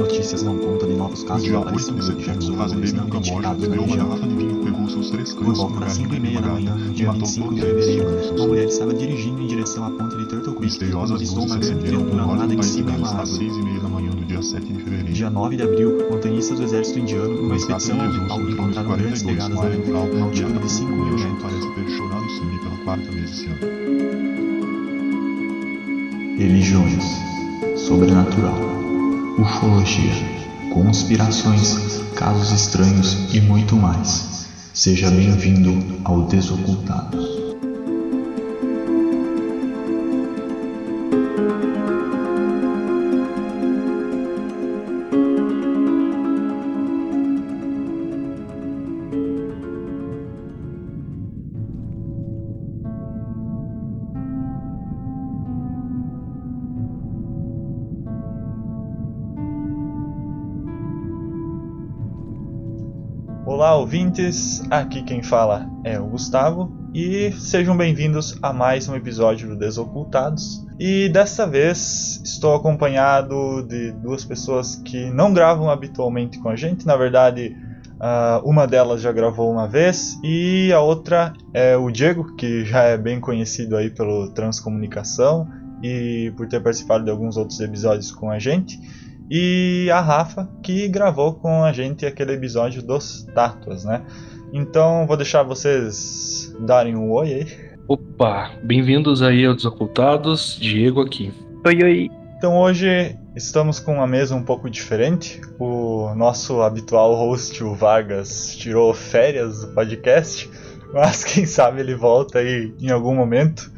Notícias não contam de novos casos de 8 de setembro, o não fazendeiro no Camboja bebeu uma na garrafa de vinho, pegou seus três Por cães, volta uma das galinha 5 e meia da manhã, dia matou 25 todos de fevereiro, uma mulher estava dirigindo em direção à ponte de Turtle Creek quando avistou uma grande criatura armada país cima de uma às árvore. 6 meia da manhã do dia 7 de fevereiro. Dia 9 de abril, montanhistas do exército indiano, numa expedição Jesus, encontraram 42 grandes pegadas na Grau, uma e altura de 5 mil metros. parece ter chorado sangue pela quarta vez esse ano. Religiões, sobrenatural, ufologia, conspirações, casos estranhos e muito mais. Seja bem-vindo ao Desocultados. Ouvintes! Aqui quem fala é o Gustavo e sejam bem-vindos a mais um episódio do Desocultados. E dessa vez estou acompanhado de duas pessoas que não gravam habitualmente com a gente. Na verdade, ah, uma delas já gravou uma vez e a outra é o Diego, que já é bem conhecido aí pelo Transcomunicação e por ter participado de alguns outros episódios com a gente e a Rafa, que gravou com a gente aquele episódio dos Tátuas, né? Então vou deixar vocês darem um oi aí. Opa, bem-vindos aí ao Desocultados, Diego aqui. Oi, oi. Então hoje estamos com uma mesa um pouco diferente. O nosso habitual host, o Vargas, tirou férias do podcast, mas quem sabe ele volta aí em algum momento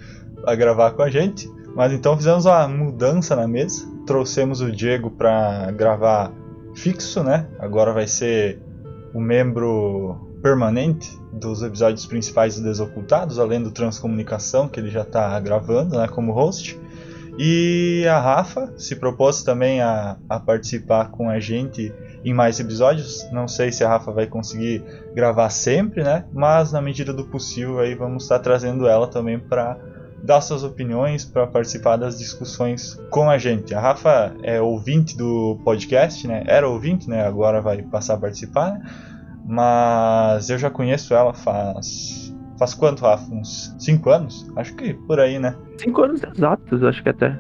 a gravar com a gente. Mas então fizemos uma mudança na mesa. Trouxemos o Diego para gravar fixo, né? Agora vai ser o membro permanente dos episódios principais do Desocultados, além do Transcomunicação, que ele já está gravando né, como host. E a Rafa se propôs também a, a participar com a gente em mais episódios. Não sei se a Rafa vai conseguir gravar sempre, né? Mas na medida do possível aí vamos estar trazendo ela também para dar suas opiniões, para participar das discussões com a gente. A Rafa é ouvinte do podcast, né? Era ouvinte, né? Agora vai passar a participar, né? Mas eu já conheço ela faz. Faz quanto, Rafa? Uns 5 anos? Acho que por aí, né? Cinco anos exatos, acho que até.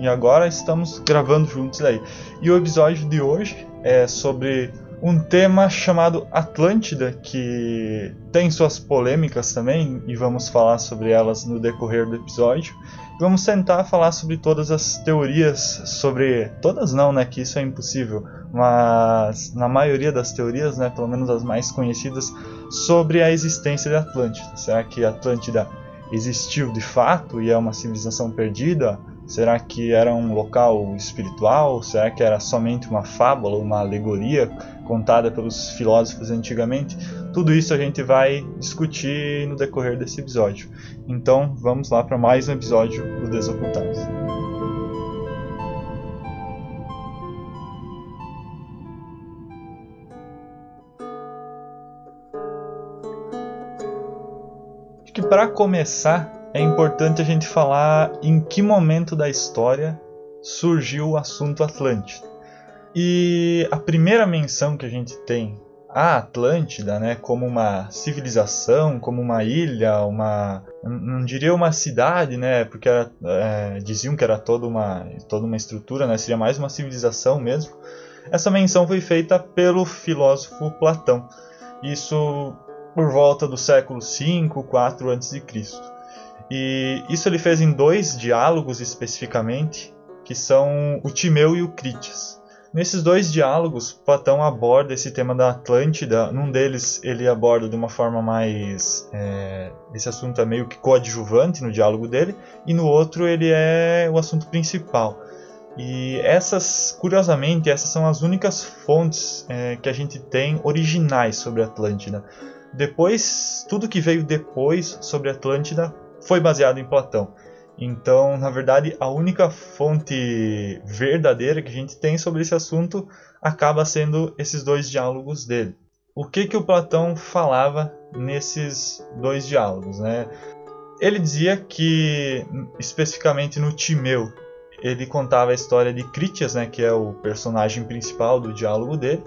E agora estamos gravando juntos aí. E o episódio de hoje é sobre um tema chamado Atlântida, que tem suas polêmicas também, e vamos falar sobre elas no decorrer do episódio. Vamos tentar falar sobre todas as teorias sobre. Todas não, né? Que isso é impossível. Mas na maioria das teorias, né? Pelo menos as mais conhecidas, sobre a existência de Atlântida. Será que Atlântida existiu de fato e é uma civilização perdida? Será que era um local espiritual? Será que era somente uma fábula, uma alegoria contada pelos filósofos antigamente? Tudo isso a gente vai discutir no decorrer desse episódio. Então vamos lá para mais um episódio do Desocultados. Acho que para começar é importante a gente falar em que momento da história surgiu o assunto Atlântida. E a primeira menção que a gente tem a Atlântida, né, como uma civilização, como uma ilha, uma não diria uma cidade, né, porque era, é, diziam que era toda uma toda uma estrutura, né, seria mais uma civilização mesmo. Essa menção foi feita pelo filósofo Platão. Isso por volta do século 5, 4 a.C. E isso ele fez em dois diálogos especificamente, que são o Timeu e o Critias. Nesses dois diálogos, Platão aborda esse tema da Atlântida. Num deles, ele aborda de uma forma mais. É, esse assunto é meio que coadjuvante no diálogo dele, e no outro, ele é o assunto principal. E essas, curiosamente, essas são as únicas fontes é, que a gente tem originais sobre a Atlântida. Depois, tudo que veio depois sobre a Atlântida foi baseado em Platão. Então, na verdade, a única fonte verdadeira que a gente tem sobre esse assunto acaba sendo esses dois diálogos dele. O que que o Platão falava nesses dois diálogos, né? Ele dizia que especificamente no Timeu ele contava a história de Critias, né, que é o personagem principal do diálogo dele.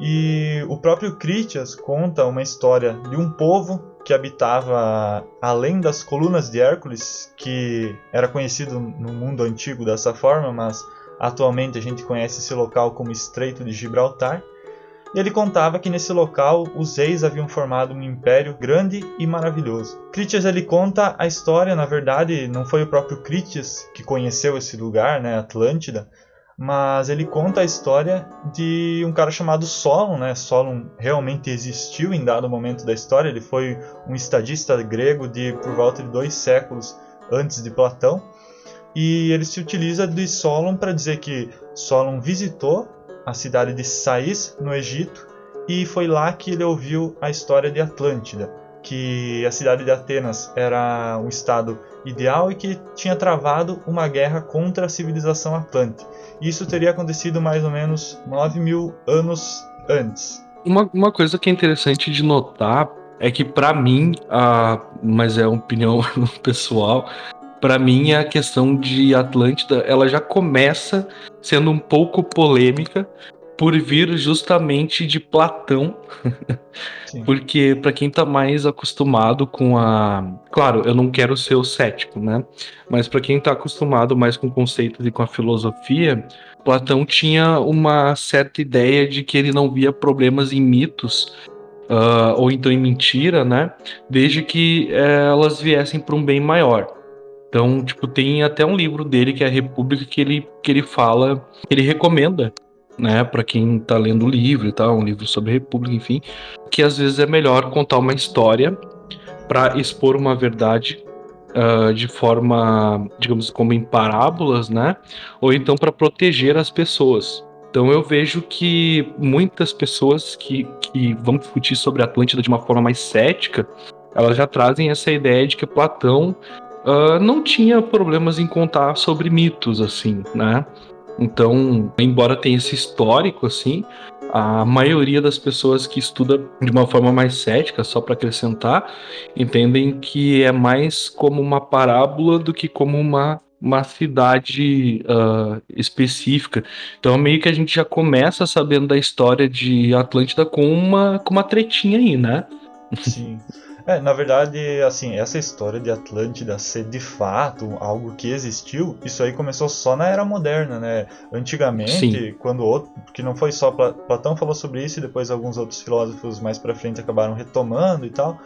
E o próprio Critias conta uma história de um povo que habitava além das colunas de Hércules, que era conhecido no mundo antigo dessa forma, mas atualmente a gente conhece esse local como Estreito de Gibraltar. E ele contava que nesse local os reis haviam formado um império grande e maravilhoso. Critias ele conta a história, na verdade, não foi o próprio Critias que conheceu esse lugar, né, Atlântida, mas ele conta a história de um cara chamado Solon, né? Solon realmente existiu em dado momento da história, ele foi um estadista grego de por volta de dois séculos antes de Platão, e ele se utiliza de Solon para dizer que Solon visitou a cidade de Sais, no Egito, e foi lá que ele ouviu a história de Atlântida, que a cidade de Atenas era um estado ideal e que tinha travado uma guerra contra a civilização atlântica. Isso teria acontecido mais ou menos 9 mil anos antes. Uma, uma coisa que é interessante de notar é que, para mim, a, mas é uma opinião pessoal, para mim a questão de Atlântida ela já começa sendo um pouco polêmica por vir justamente de Platão. Porque para quem tá mais acostumado com a, claro, eu não quero ser o cético, né? Mas para quem tá acostumado mais com conceitos e com a filosofia, Platão tinha uma certa ideia de que ele não via problemas em mitos uh, ou então em mentira, né? Desde que uh, elas viessem para um bem maior. Então, tipo, tem até um livro dele que é a República que ele, que ele fala, ele recomenda né, para quem tá lendo o livro e tal, um livro sobre República, enfim, que às vezes é melhor contar uma história para expor uma verdade uh, de forma, digamos, como em parábolas, né, ou então para proteger as pessoas. Então eu vejo que muitas pessoas que, que vão discutir sobre a Atlântida de uma forma mais cética, elas já trazem essa ideia de que Platão uh, não tinha problemas em contar sobre mitos, assim, né? Então, embora tenha esse histórico assim, a maioria das pessoas que estuda de uma forma mais cética, só para acrescentar, entendem que é mais como uma parábola do que como uma, uma cidade uh, específica. Então, meio que a gente já começa sabendo da história de Atlântida com uma, com uma tretinha aí, né? Sim. É, na verdade, assim, essa história de Atlântida ser de fato algo que existiu, isso aí começou só na era moderna, né? Antigamente, Sim. quando outro, porque não foi só Platão falou sobre isso e depois alguns outros filósofos mais para frente acabaram retomando e tal.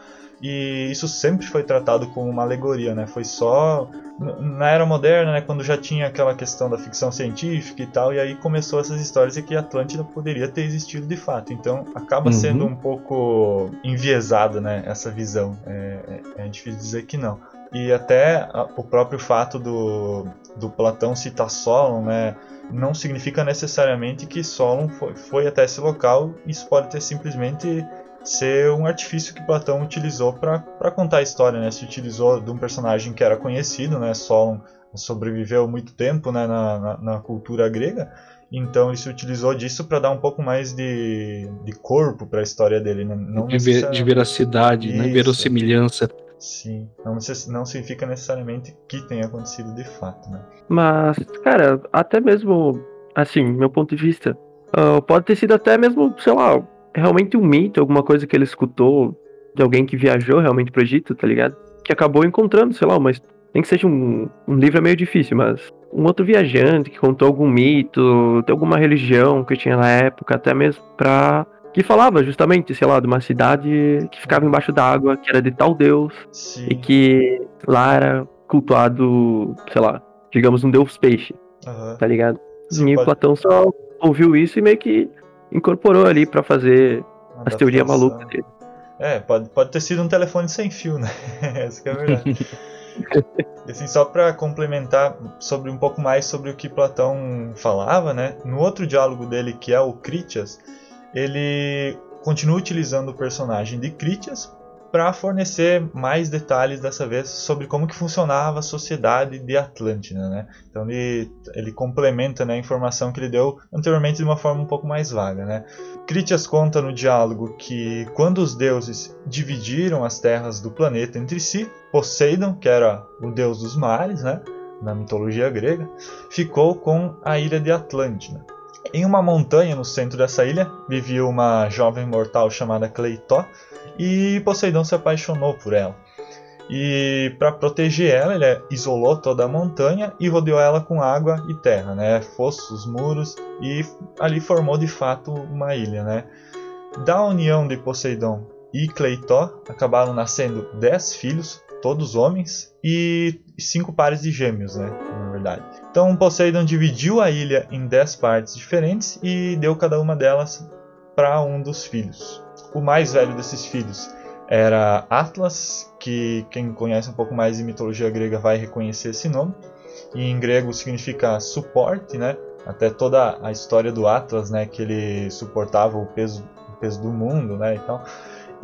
E isso sempre foi tratado como uma alegoria, né? Foi só na era moderna, né, quando já tinha aquela questão da ficção científica e tal, e aí começou essas histórias de que Atlântida poderia ter existido de fato. Então acaba uhum. sendo um pouco enviesada, né, essa visão. É, é, é difícil dizer que não. E até o próprio fato do, do Platão citar Solon, né, não significa necessariamente que Solon foi, foi até esse local. Isso pode ter simplesmente ser um artifício que Platão utilizou para contar a história, né? Se utilizou de um personagem que era conhecido, né? Solon sobreviveu muito tempo né? na, na, na cultura grega, então ele se utilizou disso para dar um pouco mais de, de corpo para a história dele, né? não de, de veracidade, né? verossimilhança. Sim, não, não significa necessariamente que tenha acontecido de fato, né? Mas, cara, até mesmo, assim, meu ponto de vista, uh, pode ter sido até mesmo, sei lá, realmente um mito, alguma coisa que ele escutou de alguém que viajou realmente pro Egito, tá ligado? Que acabou encontrando, sei lá, mas nem que seja um, um livro é meio difícil, mas um outro viajante que contou algum mito, de alguma religião que tinha na época, até mesmo pra. que falava justamente, sei lá, de uma cidade que ficava embaixo d'água, que era de tal deus, Sim. e que lá era cultuado, sei lá, digamos, um deus peixe, uhum. tá ligado? Sim, e pode... Platão só ouviu isso e meio que incorporou ali para fazer as teorias malucas dele. É, pode, pode ter sido um telefone sem fio, né? Essa que é a verdade. e assim, só para complementar sobre um pouco mais sobre o que Platão falava, né? No outro diálogo dele, que é o Critias, ele continua utilizando o personagem de Critias para fornecer mais detalhes dessa vez sobre como que funcionava a sociedade de Atlântida, né? Então ele, ele complementa né, a informação que ele deu anteriormente de uma forma um pouco mais vaga, né? Critias conta no diálogo que quando os deuses dividiram as terras do planeta entre si, Poseidon, que era o deus dos mares, né? na mitologia grega, ficou com a ilha de Atlântida. Em uma montanha no centro dessa ilha vivia uma jovem mortal chamada Cleitó e Poseidon se apaixonou por ela. E para proteger ela, ele isolou toda a montanha e rodeou ela com água e terra, né? Fossos, muros e ali formou de fato uma ilha, né? Da união de Poseidon e Cleitó acabaram nascendo dez filhos, todos homens, e cinco pares de gêmeos, né? Na verdade. Então Poseidon dividiu a ilha em dez partes diferentes e deu cada uma delas para um dos filhos. O mais velho desses filhos era Atlas, que quem conhece um pouco mais de mitologia grega vai reconhecer esse nome. E em grego significa suporte, né? Até toda a história do Atlas, né, que ele suportava o peso, o peso do mundo, né, e tal.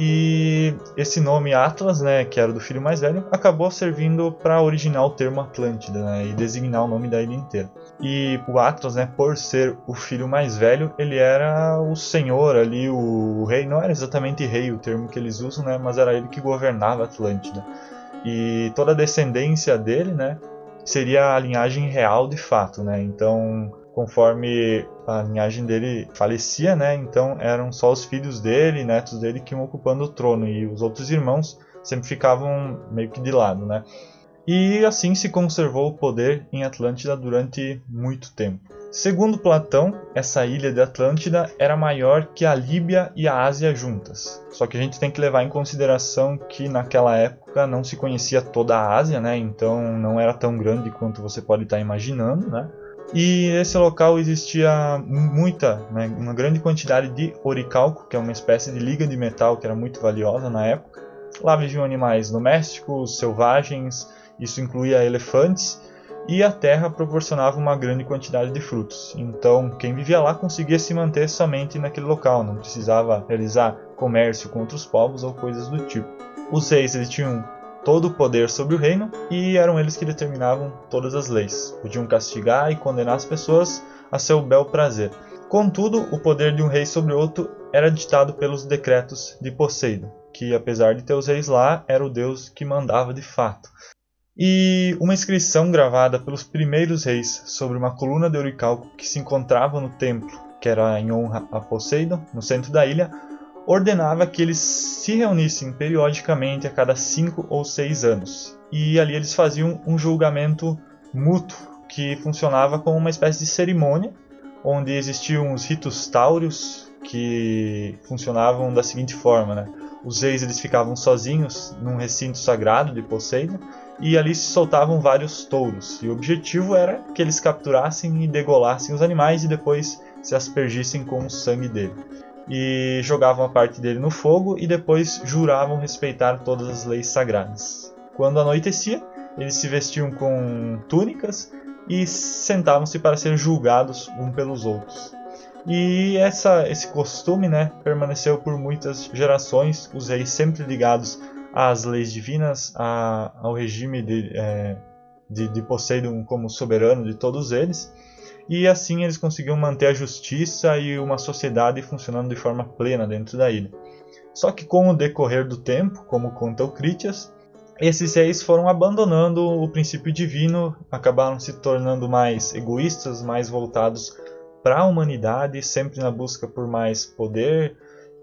E esse nome Atlas, né, que era do filho mais velho, acabou servindo para originar o termo Atlântida né, e designar o nome da ilha inteira. E o Atlas, né, por ser o filho mais velho, ele era o senhor ali, o rei. Não era exatamente rei o termo que eles usam, né, mas era ele que governava Atlântida. E toda a descendência dele, né, seria a linhagem real de fato, né? Então conforme a linhagem dele falecia, né? Então eram só os filhos dele, netos dele que iam ocupando o trono e os outros irmãos sempre ficavam meio que de lado, né? E assim se conservou o poder em Atlântida durante muito tempo. Segundo Platão, essa ilha de Atlântida era maior que a Líbia e a Ásia juntas. Só que a gente tem que levar em consideração que naquela época não se conhecia toda a Ásia, né? Então não era tão grande quanto você pode estar imaginando, né? E nesse local existia muita, né, uma grande quantidade de oricalco, que é uma espécie de liga de metal que era muito valiosa na época. Lá viviam animais domésticos, selvagens, isso incluía elefantes, e a terra proporcionava uma grande quantidade de frutos. Então, quem vivia lá conseguia se manter somente naquele local, não precisava realizar comércio com outros povos ou coisas do tipo. Os reis eles tinham todo o poder sobre o reino e eram eles que determinavam todas as leis. Podiam castigar e condenar as pessoas a seu bel prazer. Contudo, o poder de um rei sobre outro era ditado pelos decretos de Poseidon, que apesar de ter os reis lá, era o deus que mandava de fato. E uma inscrição gravada pelos primeiros reis sobre uma coluna de oricalco que se encontrava no templo, que era em honra a Poseidon, no centro da ilha, ordenava que eles se reunissem periodicamente a cada cinco ou seis anos. E ali eles faziam um julgamento mútuo que funcionava como uma espécie de cerimônia, onde existiam os ritos táureos que funcionavam da seguinte forma, né? Os reis eles ficavam sozinhos num recinto sagrado de Poseidon e ali se soltavam vários touros. E o objetivo era que eles capturassem e degolassem os animais e depois se aspergissem com o sangue dele e jogavam a parte dele no fogo e depois juravam respeitar todas as leis sagradas. Quando anoitecia, eles se vestiam com túnicas e sentavam-se para ser julgados um pelos outros. E essa, esse costume né, permaneceu por muitas gerações, os reis sempre ligados às leis divinas, a, ao regime de, é, de, de Poseidon como soberano de todos eles e assim eles conseguiam manter a justiça e uma sociedade funcionando de forma plena dentro da ilha. Só que com o decorrer do tempo, como conta o Critias, esses reis foram abandonando o princípio divino, acabaram se tornando mais egoístas, mais voltados para a humanidade, sempre na busca por mais poder,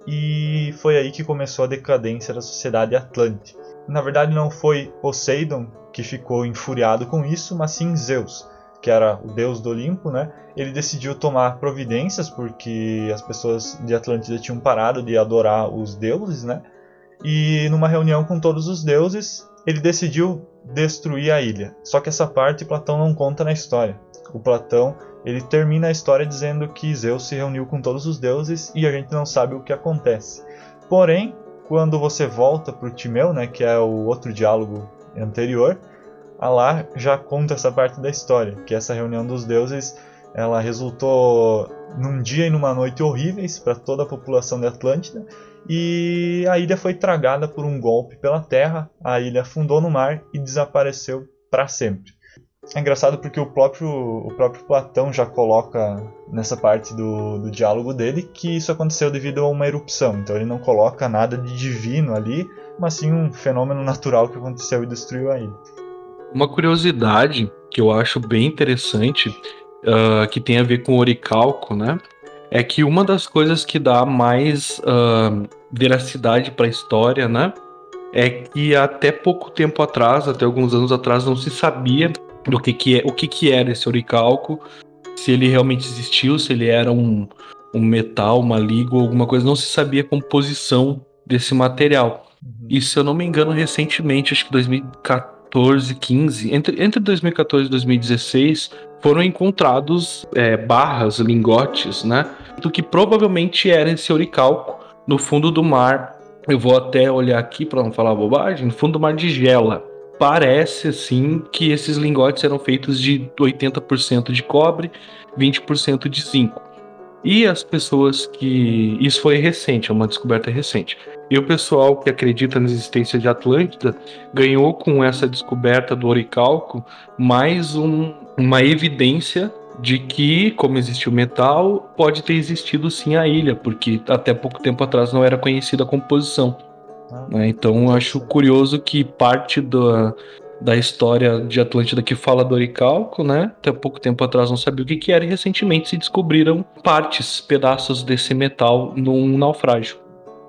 e foi aí que começou a decadência da sociedade atlante. Na verdade, não foi Poseidon que ficou infuriado com isso, mas sim Zeus que era o deus do Olimpo, né? Ele decidiu tomar providências porque as pessoas de Atlântida tinham parado de adorar os deuses, né? E numa reunião com todos os deuses, ele decidiu destruir a ilha. Só que essa parte Platão não conta na história. O Platão, ele termina a história dizendo que Zeus se reuniu com todos os deuses e a gente não sabe o que acontece. Porém, quando você volta para o Timeu, né, que é o outro diálogo anterior, Alá já conta essa parte da história, que essa reunião dos deuses ela resultou num dia e numa noite horríveis para toda a população de Atlântida e a ilha foi tragada por um golpe pela terra, a ilha afundou no mar e desapareceu para sempre. É engraçado porque o próprio, o próprio Platão já coloca nessa parte do, do diálogo dele que isso aconteceu devido a uma erupção, então ele não coloca nada de divino ali, mas sim um fenômeno natural que aconteceu e destruiu a ilha. Uma curiosidade que eu acho bem interessante, uh, que tem a ver com o oricalco, né? É que uma das coisas que dá mais uh, veracidade para a história, né? É que até pouco tempo atrás, até alguns anos atrás, não se sabia do que, que é, o que, que era esse oricalco, se ele realmente existiu, se ele era um, um metal, uma liga ou alguma coisa, não se sabia a composição desse material. Uhum. E se eu não me engano, recentemente, acho que 2014, 15, entre, entre 2014 e 2016, foram encontrados é, barras, lingotes, né? Do que provavelmente era esse oricalco no fundo do mar. Eu vou até olhar aqui para não falar bobagem, no fundo do mar de Gela. Parece assim que esses lingotes eram feitos de 80% de cobre, 20% de zinco. E as pessoas que. Isso foi recente, é uma descoberta recente. E o pessoal que acredita na existência de Atlântida ganhou com essa descoberta do oricalco mais um, uma evidência de que, como existe o metal, pode ter existido sim a ilha, porque até pouco tempo atrás não era conhecida a composição. Ah, né? Então acho curioso que parte da, da história de Atlântida que fala do oricalco, né? Até pouco tempo atrás não sabia o que, que era e recentemente se descobriram partes, pedaços desse metal num naufrágio.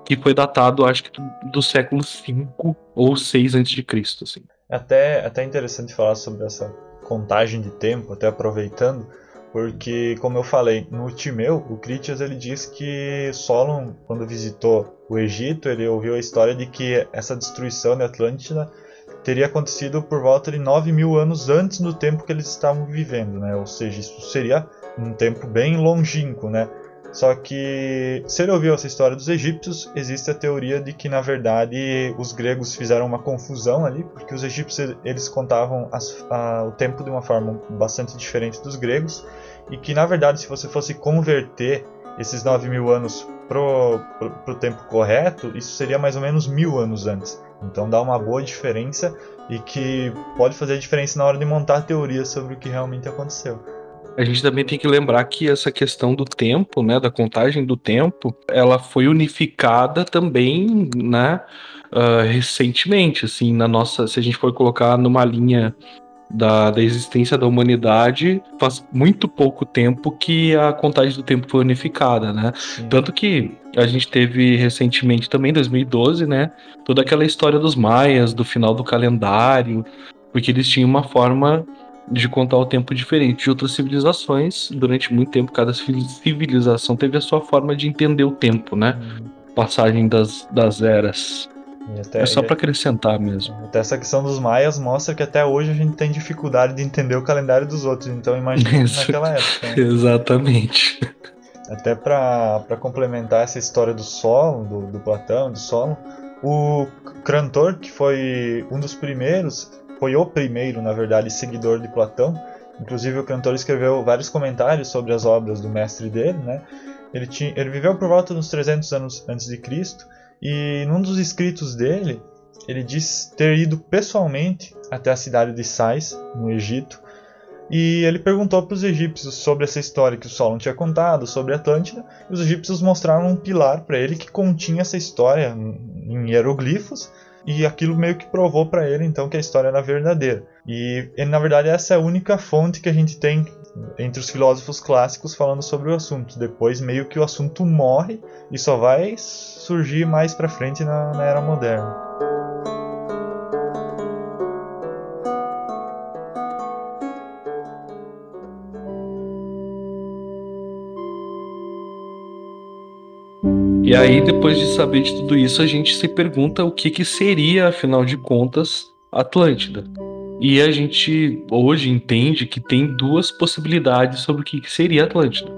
Que foi datado, acho que do, século V ou 6 a.C. Assim. É até, até interessante falar sobre essa contagem de tempo, até aproveitando, porque, como eu falei, no Timeu, o Critias ele diz que Solon, quando visitou o Egito, ele ouviu a história de que essa destruição de Atlântida teria acontecido por volta de 9 mil anos antes do tempo que eles estavam vivendo, né? Ou seja, isso seria um tempo bem longínquo, né? Só que, se ele ouviu essa história dos egípcios, existe a teoria de que, na verdade, os gregos fizeram uma confusão ali, porque os egípcios eles contavam as, a, o tempo de uma forma bastante diferente dos gregos, e que, na verdade, se você fosse converter esses 9 mil anos pro, pro, pro tempo correto, isso seria mais ou menos mil anos antes. Então dá uma boa diferença e que pode fazer diferença na hora de montar teorias sobre o que realmente aconteceu a gente também tem que lembrar que essa questão do tempo, né, da contagem do tempo, ela foi unificada também, né, uh, recentemente, assim, na nossa, se a gente for colocar numa linha da, da existência da humanidade, faz muito pouco tempo que a contagem do tempo foi unificada, né? Sim. Tanto que a gente teve recentemente também, 2012, né, toda aquela história dos maias, do final do calendário, porque eles tinham uma forma de contar o tempo diferente de outras civilizações. Durante muito tempo, cada civilização teve a sua forma de entender o tempo, né? Uhum. Passagem das, das eras. Até, é só para acrescentar mesmo. Até essa questão dos maias mostra que até hoje a gente tem dificuldade de entender o calendário dos outros. Então imagina naquela época. Né? Exatamente. Até para complementar essa história do solo, do, do Platão, do solo, o Crantor, que foi um dos primeiros, foi o primeiro, na verdade, seguidor de Platão. Inclusive o cantor escreveu vários comentários sobre as obras do mestre dele, né? Ele, tinha, ele viveu por volta dos 300 anos antes de Cristo e num dos escritos dele, ele diz ter ido pessoalmente até a cidade de Sais, no Egito, e ele perguntou para os egípcios sobre essa história que o Solon tinha contado sobre Atlântida, e os egípcios mostraram um pilar para ele que continha essa história em hieroglifos, e aquilo meio que provou para ele então que a história era verdadeira. E na verdade essa é a única fonte que a gente tem entre os filósofos clássicos falando sobre o assunto. Depois meio que o assunto morre e só vai surgir mais para frente na, na era moderna. E aí, depois de saber de tudo isso, a gente se pergunta o que, que seria, afinal de contas, Atlântida. E a gente hoje entende que tem duas possibilidades sobre o que, que seria Atlântida.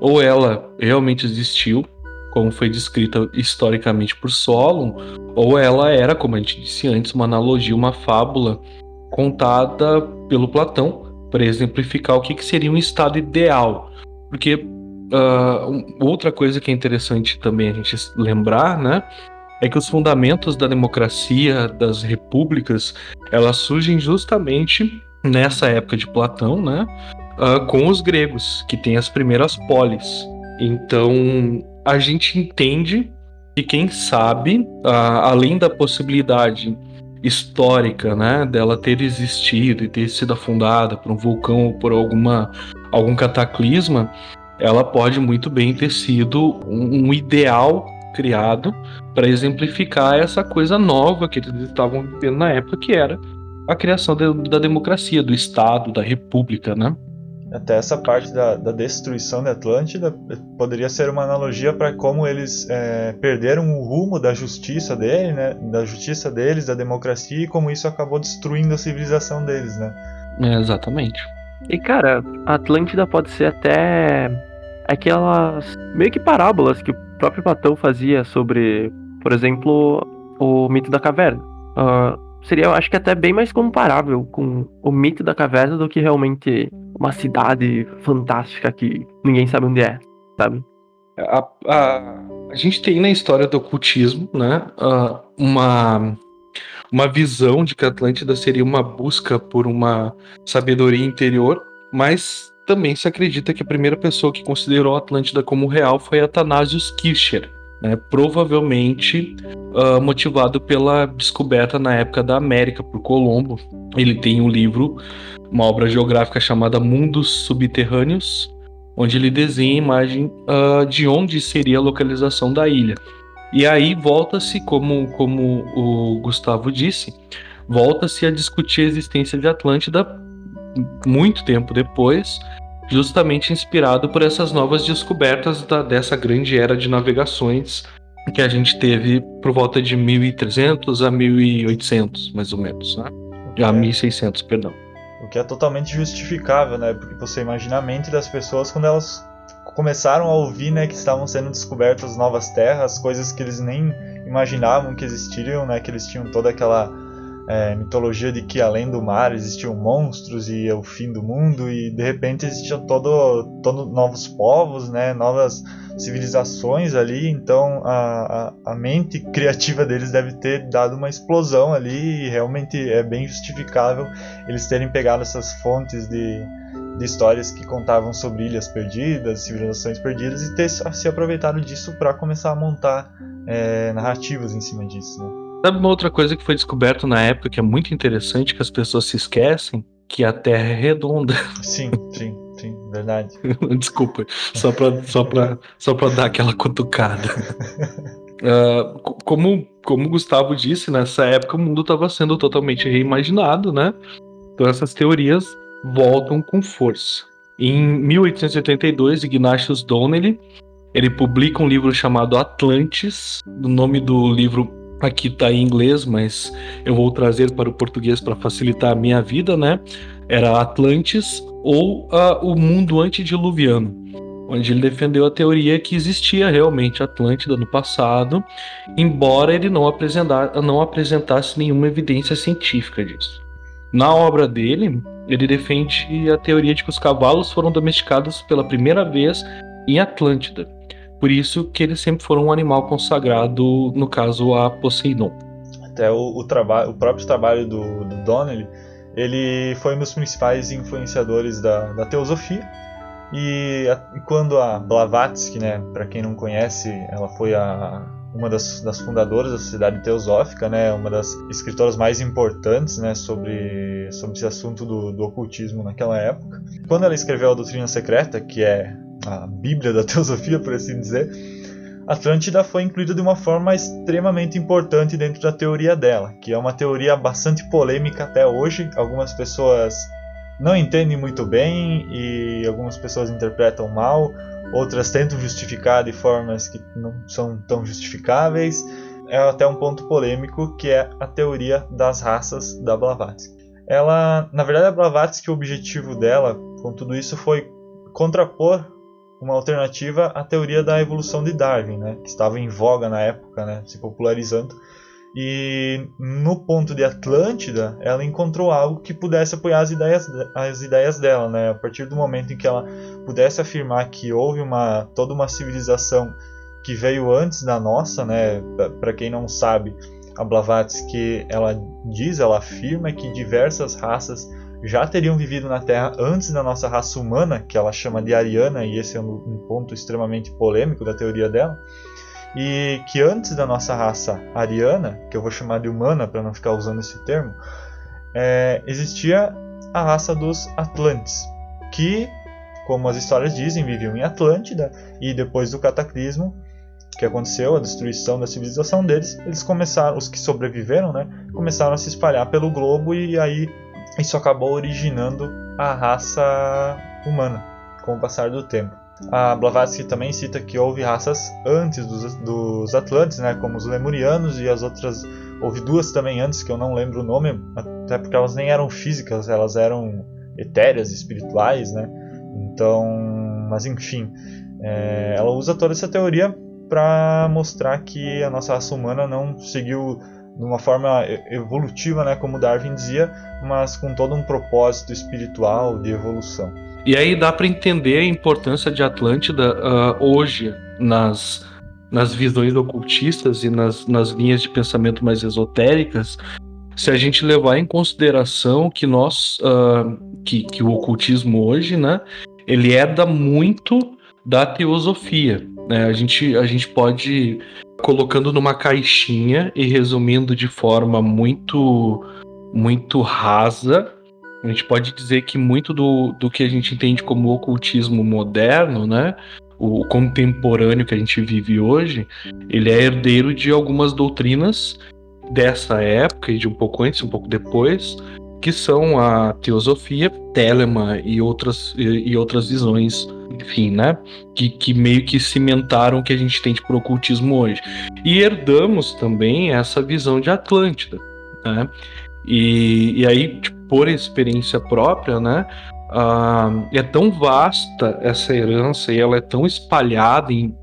Ou ela realmente existiu, como foi descrita historicamente por Solon, ou ela era, como a gente disse antes, uma analogia, uma fábula contada pelo Platão para exemplificar o que, que seria um estado ideal. Porque Uh, outra coisa que é interessante também a gente lembrar, né? É que os fundamentos da democracia, das repúblicas, elas surgem justamente nessa época de Platão, né? Uh, com os gregos, que tem as primeiras polis. Então, a gente entende que quem sabe, uh, além da possibilidade histórica, né, dela ter existido e ter sido afundada por um vulcão ou por alguma algum cataclisma, ela pode muito bem ter sido um, um ideal criado para exemplificar essa coisa nova que eles estavam vivendo na época, que era a criação de, da democracia, do Estado, da República, né? Até essa parte da, da destruição da Atlântida poderia ser uma analogia para como eles é, perderam o rumo da justiça dele, né? Da justiça deles, da democracia e como isso acabou destruindo a civilização deles, né? É, exatamente. E cara, a Atlântida pode ser até aquelas meio que parábolas que o próprio Platão fazia sobre, por exemplo, o mito da caverna. Uh, seria, eu acho que até bem mais comparável com o mito da caverna do que realmente uma cidade fantástica que ninguém sabe onde é, sabe? A, a, a gente tem na história do ocultismo, né, uma, uma visão de que a Atlântida seria uma busca por uma sabedoria interior, mas também se acredita que a primeira pessoa que considerou a Atlântida como real foi Athanasius Kircher, né, provavelmente uh, motivado pela descoberta na época da América por Colombo. Ele tem um livro, uma obra geográfica chamada Mundos Subterrâneos, onde ele desenha a imagem uh, de onde seria a localização da ilha. E aí volta-se, como, como o Gustavo disse, volta-se a discutir a existência de Atlântida muito tempo depois, justamente inspirado por essas novas descobertas da, dessa grande era de navegações que a gente teve por volta de 1300 a 1800, mais ou menos, né? A 1600, perdão. O que é totalmente justificável, né? Porque você imagina a mente das pessoas quando elas começaram a ouvir, né, que estavam sendo descobertas novas terras, coisas que eles nem imaginavam que existiriam, né? Que eles tinham toda aquela é, mitologia de que além do mar existiam monstros e é o fim do mundo e de repente existiam todo, todo novos povos, né, novas civilizações ali, então a, a, a, mente criativa deles deve ter dado uma explosão ali e realmente é bem justificável eles terem pegado essas fontes de, de histórias que contavam sobre ilhas perdidas, civilizações perdidas e ter se aproveitado disso para começar a montar é, narrativas em cima disso. Né? Sabe uma outra coisa que foi descoberto na época que é muito interessante, que as pessoas se esquecem? Que a Terra é redonda. Sim, sim, sim, verdade. Desculpa, só pra, só, pra, só pra dar aquela cutucada. Uh, como, como o Gustavo disse, nessa época o mundo estava sendo totalmente reimaginado, né? Então essas teorias voltam com força. Em 1882, Ignatius Donnelly ele publica um livro chamado Atlantis. O nome do livro Aqui está em inglês, mas eu vou trazer para o português para facilitar a minha vida, né? Era Atlantis ou uh, o mundo antediluviano, onde ele defendeu a teoria que existia realmente Atlântida no passado, embora ele não, apresentar, não apresentasse nenhuma evidência científica disso. Na obra dele, ele defende a teoria de que os cavalos foram domesticados pela primeira vez em Atlântida por isso que eles sempre foram um animal consagrado, no caso a Poseidon. Até o, o, o próprio trabalho do, do Donnelly, ele foi um dos principais influenciadores da, da teosofia. E, a, e, quando a Blavatsky, né, para quem não conhece, ela foi a, uma das, das, fundadoras da Sociedade Teosófica, né, uma das escritoras mais importantes né, sobre, sobre esse assunto do, do ocultismo naquela época. Quando ela escreveu a Doutrina Secreta, que é a Bíblia da Teosofia, por assim dizer, Atlântida foi incluída de uma forma extremamente importante dentro da teoria dela, que é uma teoria bastante polêmica até hoje. Algumas pessoas não entendem muito bem e algumas pessoas interpretam mal, outras tentam justificar de formas que não são tão justificáveis. É até um ponto polêmico que é a teoria das raças da Blavatsky. Ela, na verdade, a Blavatsky, o objetivo dela com tudo isso foi contrapor uma alternativa à teoria da evolução de Darwin, né, que estava em voga na época, né, se popularizando. E no ponto de Atlântida, ela encontrou algo que pudesse apoiar as ideias, as ideias dela, né? A partir do momento em que ela pudesse afirmar que houve uma toda uma civilização que veio antes da nossa, né? Para quem não sabe, a Blavatsky ela diz, ela afirma que diversas raças já teriam vivido na Terra antes da nossa raça humana, que ela chama de ariana, e esse é um ponto extremamente polêmico da teoria dela. e que antes da nossa raça ariana, que eu vou chamar de humana para não ficar usando esse termo, é, existia a raça dos Atlantes, que, como as histórias dizem, viviam em Atlântida e depois do cataclismo que aconteceu, a destruição da civilização deles, eles começaram, os que sobreviveram, né, começaram a se espalhar pelo globo e aí isso acabou originando a raça humana com o passar do tempo. A Blavatsky também cita que houve raças antes dos, dos Atlantes, né, como os Lemurianos e as outras. Houve duas também antes que eu não lembro o nome, até porque elas nem eram físicas, elas eram etéreas, espirituais, né? Então, mas enfim, é, ela usa toda essa teoria para mostrar que a nossa raça humana não seguiu de uma forma evolutiva, né, como Darwin dizia, mas com todo um propósito espiritual de evolução. E aí dá para entender a importância de Atlântida uh, hoje nas, nas visões ocultistas e nas, nas linhas de pensamento mais esotéricas, se a gente levar em consideração que nós, uh, que, que o ocultismo hoje, né, ele herda muito da teosofia. Né? A, gente, a gente pode colocando numa caixinha e resumindo de forma muito muito rasa a gente pode dizer que muito do, do que a gente entende como ocultismo moderno, né? O contemporâneo que a gente vive hoje, ele é herdeiro de algumas doutrinas dessa época e de um pouco antes, um pouco depois, que são a teosofia, Telema e outras, e, e outras visões, enfim, né? Que, que meio que cimentaram o que a gente tem de pro ocultismo hoje. E herdamos também essa visão de Atlântida, né? E, e aí, tipo, por experiência própria, né? Uh, é tão vasta essa herança e ela é tão espalhada em,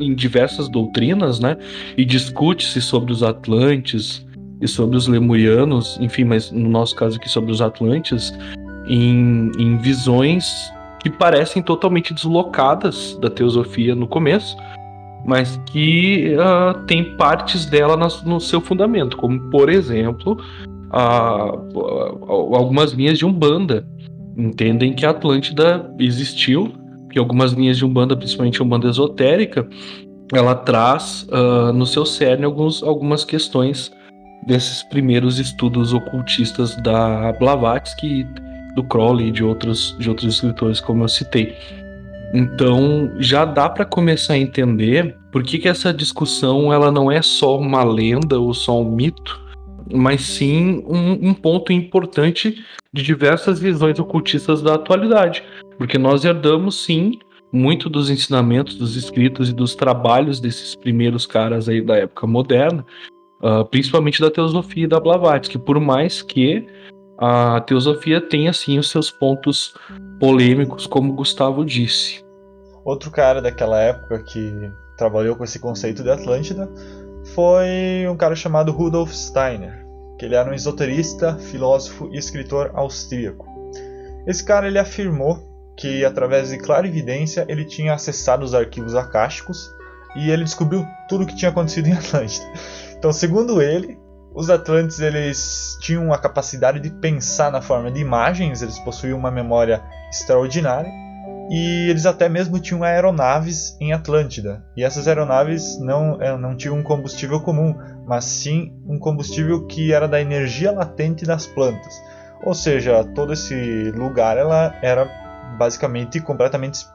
em diversas doutrinas, né? E discute-se sobre os Atlantes e sobre os Lemurianos, enfim, mas no nosso caso aqui sobre os Atlantes, em, em visões que parecem totalmente deslocadas da teosofia no começo, mas que uh, tem partes dela no, no seu fundamento, como por exemplo a, algumas linhas de Umbanda. Entendem que a Atlântida existiu, que algumas linhas de Umbanda, principalmente Umbanda esotérica, ela traz uh, no seu cerne alguns, algumas questões desses primeiros estudos ocultistas da Blavatsky, do Crowley e de outros, de outros escritores, como eu citei. Então já dá para começar a entender por que, que essa discussão ela não é só uma lenda ou só um mito, mas sim um, um ponto importante de diversas visões ocultistas da atualidade, porque nós herdamos sim muito dos ensinamentos, dos escritos e dos trabalhos desses primeiros caras aí da época moderna, uh, principalmente da teosofia e da Blavatsky, por mais que a teosofia tenha sim os seus pontos polêmicos, como Gustavo disse. Outro cara daquela época que trabalhou com esse conceito de Atlântida foi um cara chamado Rudolf Steiner, que ele era um esoterista, filósofo e escritor austríaco. Esse cara ele afirmou que através de clara evidência ele tinha acessado os arquivos acásticos e ele descobriu tudo o que tinha acontecido em Atlântida. Então, segundo ele, os Atlantes eles tinham a capacidade de pensar na forma de imagens, eles possuíam uma memória extraordinária e eles até mesmo tinham aeronaves em Atlântida. E essas aeronaves não, eh, não tinham um combustível comum, mas sim um combustível que era da energia latente das plantas. Ou seja, todo esse lugar ela era basicamente completamente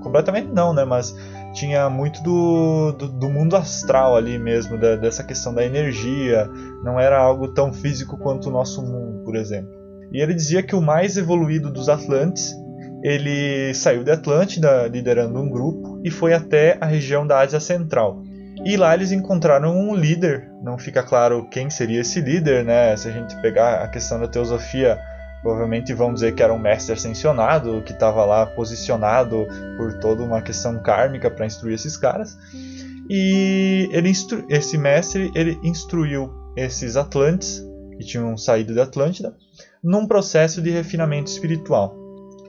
completamente não, né, mas tinha muito do, do, do mundo astral ali mesmo, da, dessa questão da energia, não era algo tão físico quanto o nosso mundo, por exemplo. E ele dizia que o mais evoluído dos Atlantes ele saiu de Atlântida liderando um grupo e foi até a região da Ásia Central. E lá eles encontraram um líder, não fica claro quem seria esse líder, né? Se a gente pegar a questão da teosofia, provavelmente vão dizer que era um mestre ascensionado, que estava lá posicionado por toda uma questão kármica para instruir esses caras. E ele esse mestre ele instruiu esses Atlantes, que tinham saído da Atlântida, num processo de refinamento espiritual.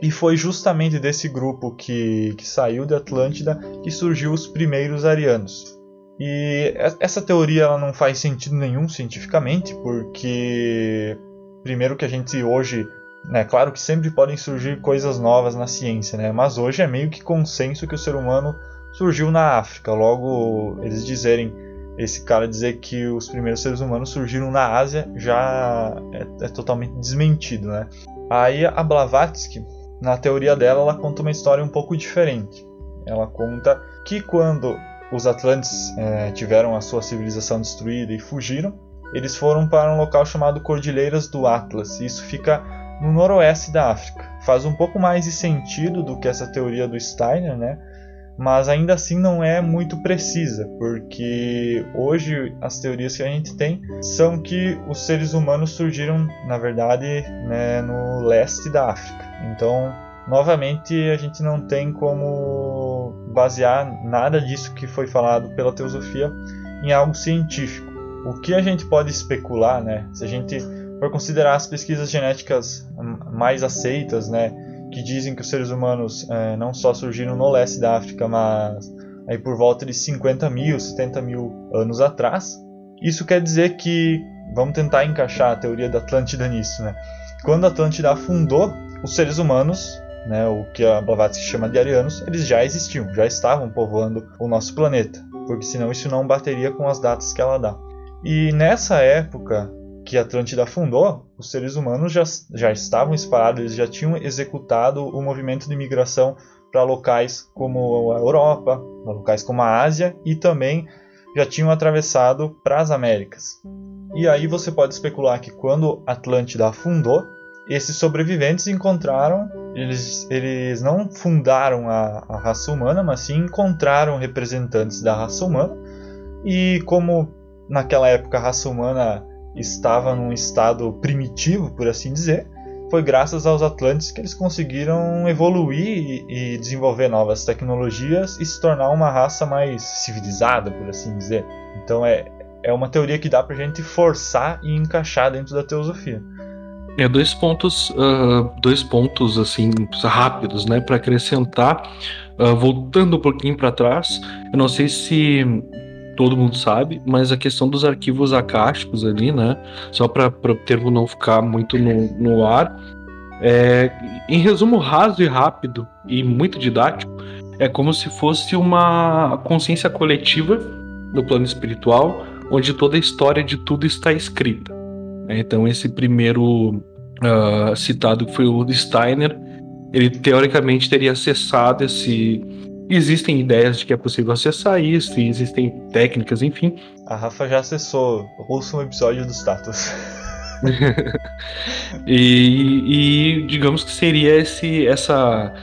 E foi justamente desse grupo que, que saiu de Atlântida que surgiu os primeiros arianos. E essa teoria ela não faz sentido nenhum cientificamente, porque primeiro que a gente hoje, né, claro que sempre podem surgir coisas novas na ciência, né, mas hoje é meio que consenso que o ser humano surgiu na África. Logo, eles dizerem, esse cara dizer que os primeiros seres humanos surgiram na Ásia já é, é totalmente desmentido, né? Aí a Blavatsky, na teoria dela, ela conta uma história um pouco diferente. Ela conta que quando os Atlantes é, tiveram a sua civilização destruída e fugiram, eles foram para um local chamado Cordilheiras do Atlas. Isso fica no noroeste da África. Faz um pouco mais de sentido do que essa teoria do Steiner, né? Mas ainda assim não é muito precisa, porque hoje as teorias que a gente tem são que os seres humanos surgiram, na verdade, né, no leste da África. Então, novamente, a gente não tem como basear nada disso que foi falado pela teosofia em algo científico. O que a gente pode especular, né, se a gente for considerar as pesquisas genéticas mais aceitas, né, que dizem que os seres humanos é, não só surgiram no leste da África, mas aí por volta de 50 mil, 70 mil anos atrás. Isso quer dizer que, vamos tentar encaixar a teoria da Atlântida nisso, né? Quando a Atlântida afundou, os seres humanos, né, o que a Blavatsky chama de arianos, eles já existiam, já estavam povoando o nosso planeta, porque senão isso não bateria com as datas que ela dá. E nessa época, que Atlântida fundou, os seres humanos já, já estavam espalhados, eles já tinham executado o movimento de migração para locais como a Europa, locais como a Ásia e também já tinham atravessado para as Américas. E aí você pode especular que quando Atlântida afundou, esses sobreviventes encontraram, eles, eles não fundaram a, a raça humana, mas sim encontraram representantes da raça humana. E como naquela época a raça humana estava num estado primitivo, por assim dizer, foi graças aos Atlantes que eles conseguiram evoluir e, desenvolver novas tecnologias e se tornar uma raça mais civilizada, por assim dizer. Então é, é uma teoria que dá pra gente forçar e encaixar dentro da teosofia. É dois pontos, uh, dois pontos assim rápidos, né, para acrescentar. Uh, voltando um pouquinho para trás, eu não sei se todo mundo sabe, mas a questão dos arquivos acásticos ali, né? Só para o termo não ficar muito no, no ar. É, em resumo raso e rápido e muito didático, é como se fosse uma consciência coletiva no plano espiritual, onde toda a história de tudo está escrita. Então, esse primeiro uh, citado que foi o Steiner, ele teoricamente teria acessado esse Existem ideias de que é possível acessar isso, e existem técnicas, enfim. A Rafa já acessou. Ouça um episódio do status. e, e, digamos que seria esse, essa,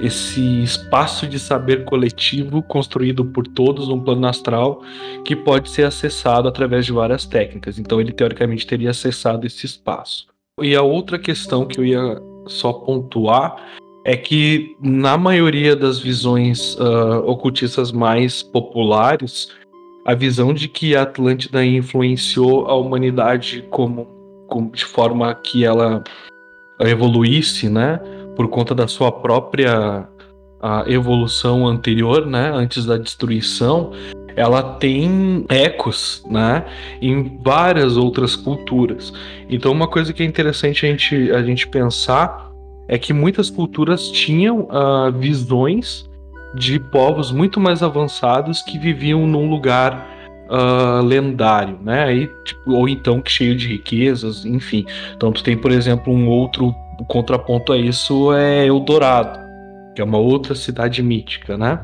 esse espaço de saber coletivo construído por todos num plano astral que pode ser acessado através de várias técnicas. Então ele teoricamente teria acessado esse espaço. E a outra questão que eu ia só pontuar é que na maioria das visões uh, ocultistas mais populares, a visão de que a Atlântida influenciou a humanidade como, como de forma que ela evoluísse, né, por conta da sua própria evolução anterior, né, antes da destruição, ela tem ecos, né, em várias outras culturas. Então, uma coisa que é interessante a gente, a gente pensar é que muitas culturas tinham uh, visões de povos muito mais avançados que viviam num lugar uh, lendário, né? Aí, tipo, ou então que cheio de riquezas, enfim. Então tu tem, por exemplo, um outro contraponto a isso é Eldorado, que é uma outra cidade mítica, né?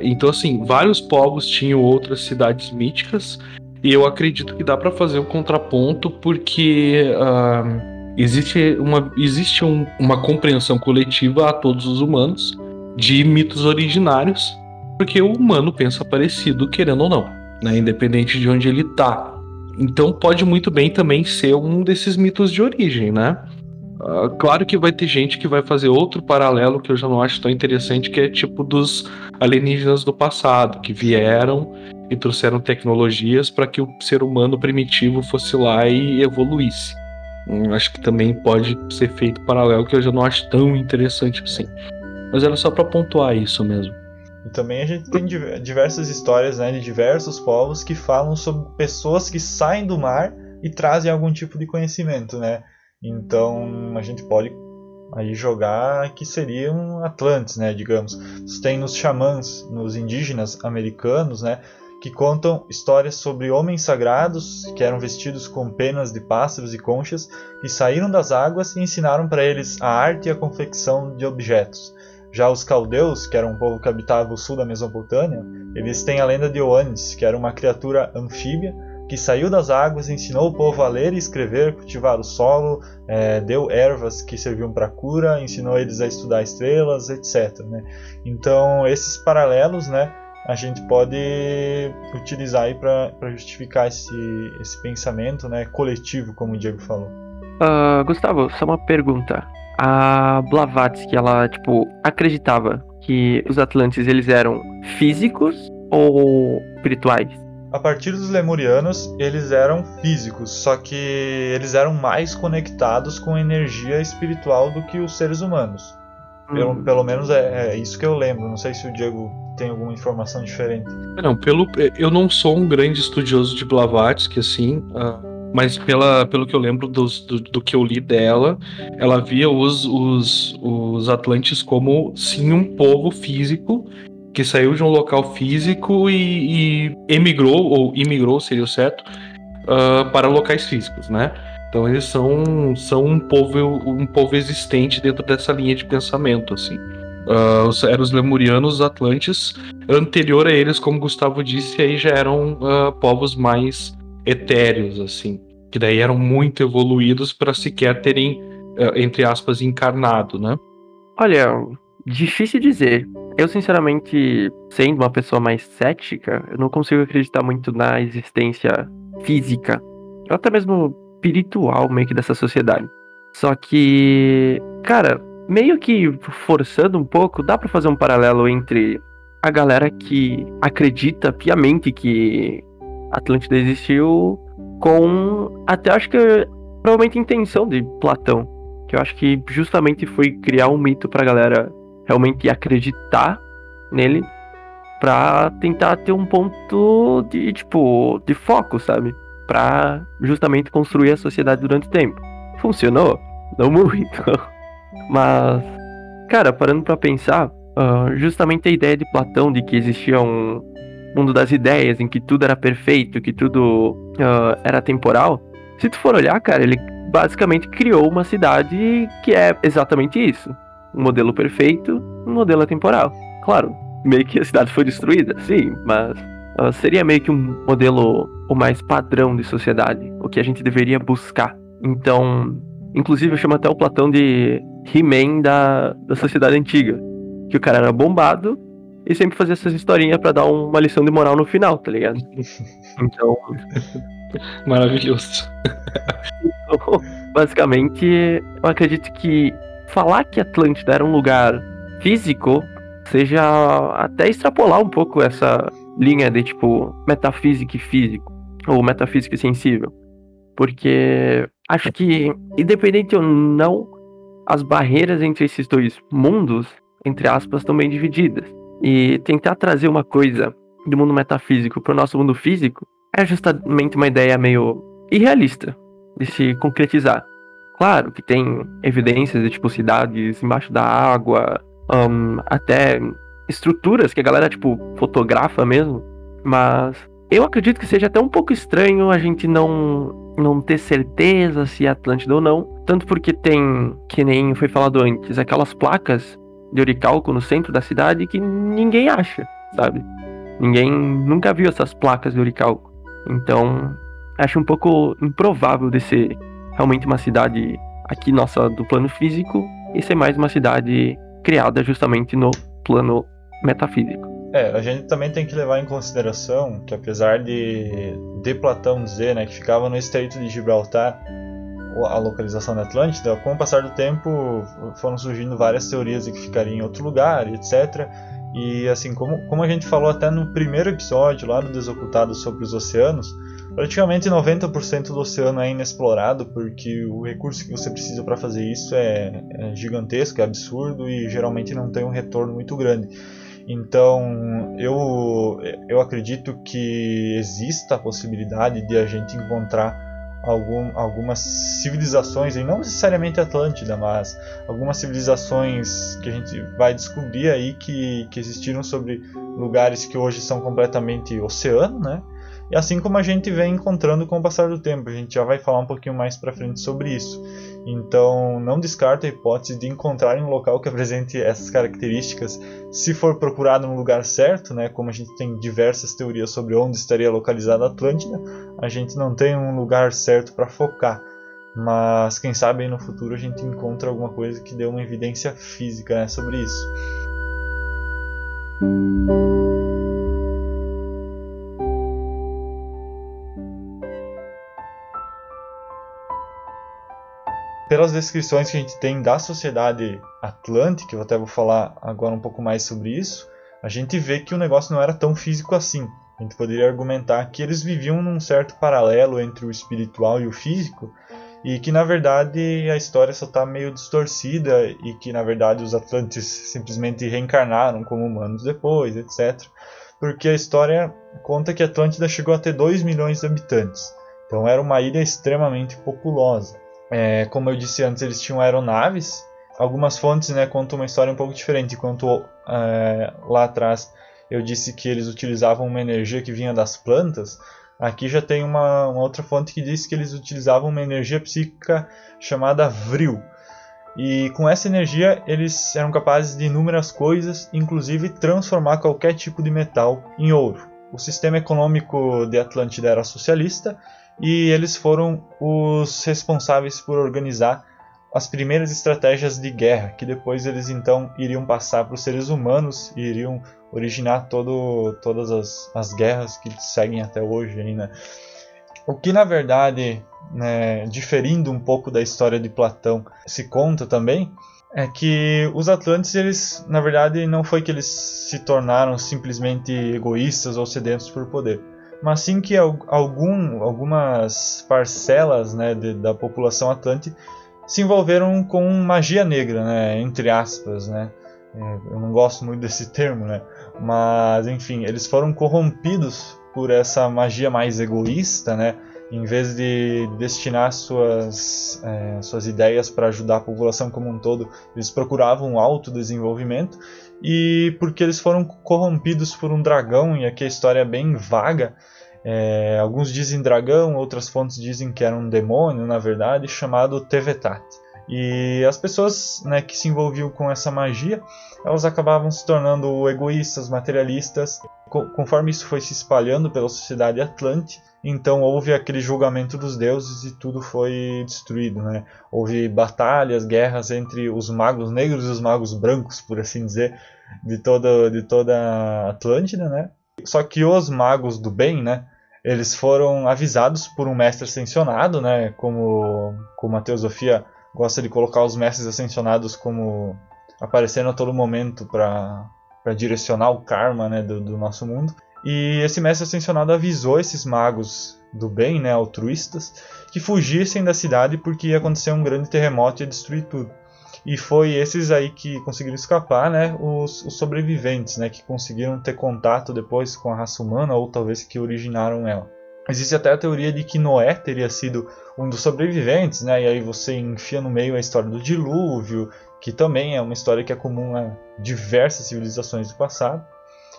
Então, assim, vários povos tinham outras cidades míticas e eu acredito que dá para fazer um contraponto porque uh, existe uma, existe um, uma compreensão coletiva a todos os humanos de mitos originários, porque o humano pensa parecido, querendo ou não, né? independente de onde ele está. Então pode muito bem também ser um desses mitos de origem, né? Uh, claro que vai ter gente que vai fazer outro paralelo que eu já não acho tão interessante, que é tipo dos alienígenas do passado, que vieram e trouxeram tecnologias para que o ser humano primitivo fosse lá e evoluísse. Acho que também pode ser feito paralelo, que eu já não acho tão interessante assim. Mas era só para pontuar isso mesmo. E também a gente tem diversas histórias né, de diversos povos que falam sobre pessoas que saem do mar e trazem algum tipo de conhecimento, né? Então a gente pode aí jogar que seriam Atlantes, né, digamos. Tem nos xamãs, nos indígenas americanos, né, que contam histórias sobre homens sagrados que eram vestidos com penas de pássaros e conchas que saíram das águas e ensinaram para eles a arte e a confecção de objetos. Já os caldeus, que eram um povo que habitava o sul da Mesopotâmia, eles têm a lenda de Oannes, que era uma criatura anfíbia que saiu das águas, ensinou o povo a ler e escrever, cultivar o solo, é, deu ervas que serviam para cura, ensinou eles a estudar estrelas, etc. Né? Então esses paralelos, né, a gente pode utilizar aí para justificar esse, esse pensamento, né, coletivo, como o Diego falou. Uh, Gustavo, só uma pergunta a Blavatsky, ela, tipo, acreditava que os Atlantes, eles eram físicos ou espirituais? A partir dos Lemurianos, eles eram físicos, só que eles eram mais conectados com energia espiritual do que os seres humanos. Pelo, pelo menos é, é, isso que eu lembro. Não sei se o Diego tem alguma informação diferente. Não, pelo eu não sou um grande estudioso de Blavatsky, assim. Uh mas pela, pelo que eu lembro dos, do, do, que eu li dela, ela via os, os, os Atlantes como sim um povo físico que saiu de um local físico e, e emigrou, ou imigrou seria o certo, uh, para locais físicos, né? Então eles são, são um, povo, um povo existente dentro dessa linha de pensamento, assim. Uh, eram os lemurianos, os atlantes. Anterior a eles, como Gustavo disse, aí já eram uh, povos mais etéreos, assim, que daí eram muito evoluídos para sequer terem, eh, entre aspas, encarnado, né? Olha, difícil dizer. Eu, sinceramente, sendo uma pessoa mais cética, eu não consigo acreditar muito na existência física, ou até mesmo espiritual, meio que dessa sociedade. Só que, cara, meio que forçando um pouco, dá para fazer um paralelo entre a galera que acredita piamente que Atlântida existiu com até acho que provavelmente intenção de Platão, que eu acho que justamente foi criar um mito pra galera realmente acreditar nele pra tentar ter um ponto de tipo de foco, sabe? Pra justamente construir a sociedade durante o tempo. Funcionou? Não muito. Mas, cara, parando pra pensar, uh, justamente a ideia de Platão de que existia um, mundo das ideias, em que tudo era perfeito, que tudo uh, era temporal, se tu for olhar, cara, ele basicamente criou uma cidade que é exatamente isso. Um modelo perfeito, um modelo temporal. Claro, meio que a cidade foi destruída, sim, mas uh, seria meio que um modelo o mais padrão de sociedade, o que a gente deveria buscar. Então, inclusive eu chamo até o Platão de He-Man da, da sociedade antiga. Que o cara era bombado, e sempre fazia essas historinhas para dar uma lição de moral no final, tá ligado? Então. Maravilhoso. Então, basicamente, eu acredito que falar que Atlântida era um lugar físico seja até extrapolar um pouco essa linha de tipo metafísico e físico, ou metafísico e sensível. Porque acho que, independente ou não, as barreiras entre esses dois mundos, entre aspas, estão bem divididas. E tentar trazer uma coisa do mundo metafísico para o nosso mundo físico é justamente uma ideia meio irrealista de se concretizar. Claro que tem evidências de tipo cidades embaixo da água, um, até estruturas que a galera tipo fotografa mesmo, mas eu acredito que seja até um pouco estranho a gente não não ter certeza se é Atlântida ou não, tanto porque tem, que nem foi falado antes, aquelas placas de oricalco no centro da cidade que ninguém acha, sabe? Ninguém nunca viu essas placas de oricalco. Então, acho um pouco improvável de ser realmente uma cidade aqui nossa do plano físico e ser mais uma cidade criada justamente no plano metafísico. É, a gente também tem que levar em consideração que apesar de, de Platão dizer né, que ficava no Estreito de Gibraltar a localização da Atlântida, com o passar do tempo foram surgindo várias teorias de que ficaria em outro lugar, etc. E assim, como, como a gente falou até no primeiro episódio lá do Desocultado sobre os oceanos, praticamente 90% do oceano é inexplorado, porque o recurso que você precisa para fazer isso é, é gigantesco, é absurdo e geralmente não tem um retorno muito grande. Então, eu, eu acredito que exista a possibilidade de a gente encontrar algum, algumas civilizações, e não necessariamente Atlântida, mas algumas civilizações que a gente vai descobrir aí que, que existiram sobre lugares que hoje são completamente oceano, né? E assim como a gente vem encontrando com o passar do tempo, a gente já vai falar um pouquinho mais para frente sobre isso. Então, não descarta a hipótese de encontrar um local que apresente essas características, se for procurado no lugar certo, né? Como a gente tem diversas teorias sobre onde estaria localizada a Atlântida, a gente não tem um lugar certo para focar. Mas quem sabe no futuro a gente encontra alguma coisa que dê uma evidência física né, sobre isso. Pelas descrições que a gente tem da sociedade atlântica, eu até vou falar agora um pouco mais sobre isso, a gente vê que o negócio não era tão físico assim. A gente poderia argumentar que eles viviam num certo paralelo entre o espiritual e o físico, e que na verdade a história só está meio distorcida e que na verdade os Atlantes simplesmente reencarnaram como humanos depois, etc. Porque a história conta que a Atlântida chegou a ter 2 milhões de habitantes. Então era uma ilha extremamente populosa. É, como eu disse antes, eles tinham aeronaves. Algumas fontes né, contam uma história um pouco diferente. Enquanto é, lá atrás eu disse que eles utilizavam uma energia que vinha das plantas, aqui já tem uma, uma outra fonte que diz que eles utilizavam uma energia psíquica chamada Vril. E com essa energia eles eram capazes de inúmeras coisas, inclusive transformar qualquer tipo de metal em ouro. O sistema econômico de Atlântida era socialista e eles foram os responsáveis por organizar as primeiras estratégias de guerra, que depois eles então iriam passar para os seres humanos e iriam originar todo, todas as, as guerras que seguem até hoje. Aí, né? O que na verdade, né, diferindo um pouco da história de Platão, se conta também é que os Atlantes, eles, na verdade, não foi que eles se tornaram simplesmente egoístas ou sedentos por poder mas sim que algum, algumas parcelas né, de, da população atlante se envolveram com magia negra, né, entre aspas, né. Eu não gosto muito desse termo, né, mas enfim, eles foram corrompidos por essa magia mais egoísta, né, em vez de destinar suas, é, suas ideias para ajudar a população como um todo, eles procuravam autodesenvolvimento e porque eles foram corrompidos por um dragão, e aqui a história é bem vaga, é, alguns dizem dragão, outras fontes dizem que era um demônio, na verdade, chamado Tevetat. E as pessoas né, que se envolviam com essa magia, elas acabavam se tornando egoístas, materialistas. Conforme isso foi se espalhando pela sociedade atlante, então houve aquele julgamento dos deuses e tudo foi destruído. Né? Houve batalhas, guerras entre os magos negros e os magos brancos, por assim dizer, de toda, de toda Atlântida. Né? Só que os magos do bem, né, eles foram avisados por um mestre ascensionado, né, como, como a teosofia gosta de colocar os mestres ascensionados como aparecendo a todo momento para direcionar o karma né, do, do, nosso mundo. E esse mestre ascensionado avisou esses magos do bem, né, altruístas, que fugissem da cidade porque ia acontecer um grande terremoto e ia destruir tudo. E foi esses aí que conseguiram escapar, né, os, os, sobreviventes, né, que conseguiram ter contato depois com a raça humana ou talvez que originaram ela. Existe até a teoria de que Noé teria sido um dos sobreviventes, né, e aí você enfia no meio a história do dilúvio, que também é uma história que é comum a diversas civilizações do passado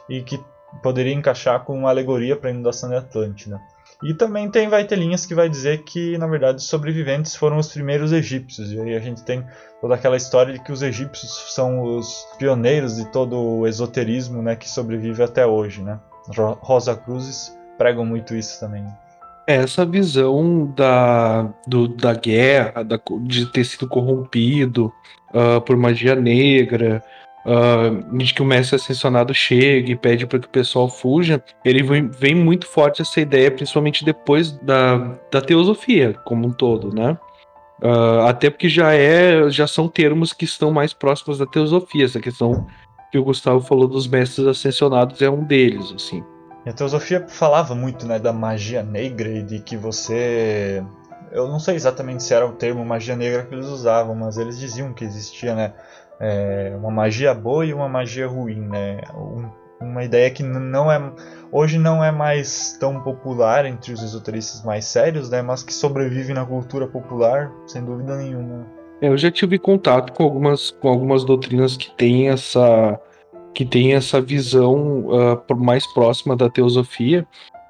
e que poderia encaixar com uma alegoria para a inundação da Atlântida. E também tem vai ter linhas que vai dizer que na verdade os sobreviventes foram os primeiros egípcios. E aí a gente tem toda aquela história de que os egípcios são os pioneiros de todo o esoterismo, né, que sobrevive até hoje, né? Rosa Cruzes pregam muito isso também. Essa visão da, do, da guerra, da, de ter sido corrompido uh, por magia negra, uh, de que o mestre ascensionado chega e pede para que o pessoal fuja, ele vem, vem, muito forte essa ideia, principalmente depois da, da teosofia como um todo, né? Uh, até porque já é, já são termos que estão mais próximos da teosofia. Essa questão que o Gustavo falou dos mestres ascensionados é um deles, assim. E a teosofia falava muito, né, da magia negra e de que você eu não sei exatamente se era o termo magia negra que eles usavam, mas eles diziam que existia, né, é, uma magia boa e uma magia ruim, né? Um, uma ideia que não é hoje não é mais tão popular entre os esoteristas mais sérios, né, mas que sobrevive na cultura popular, sem dúvida nenhuma. É, eu já tive contato com algumas, com algumas doutrinas que têm essa que tem essa visão uh, mais próxima da teosofia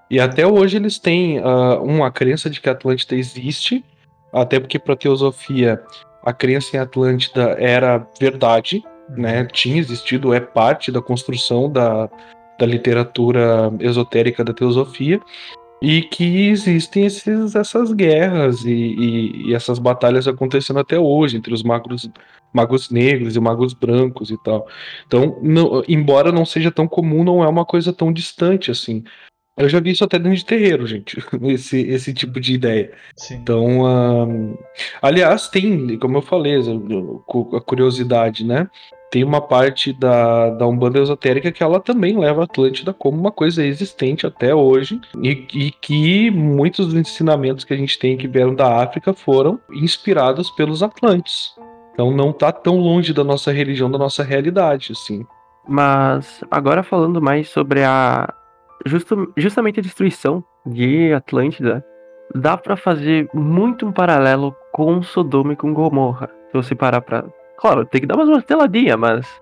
e até hoje eles têm uh, uma crença de que a Atlântida existe, até porque para a teosofia a crença em Atlântida era verdade, né? Uhum. Tinha existido, é parte da construção da, da literatura esotérica da teosofia e que existem esses, essas guerras e, e, e, essas batalhas acontecendo até hoje entre os magos, magos negros e magos brancos e tal. Então, não, embora não seja tão comum, não é uma coisa tão distante assim. Eu já vi isso até dentro de terreiro, gente, esse, esse tipo de ideia. Sim. Então, um, aliás, tem, como eu falei, a curiosidade, né? Tem uma parte da, da Umbanda esotérica que ela também leva a Atlântida como uma coisa existente até hoje e, e, que muitos dos ensinamentos que a gente tem que vieram da África foram inspirados pelos Atlantes. Então não está tão longe da nossa religião, da nossa realidade, assim. Mas agora falando mais sobre a justo, justamente a destruição de Atlântida, dá para fazer muito um paralelo com Sodoma e com Gomorra. Se você parar para Claro, tem que dar umas marteladinhas, mas.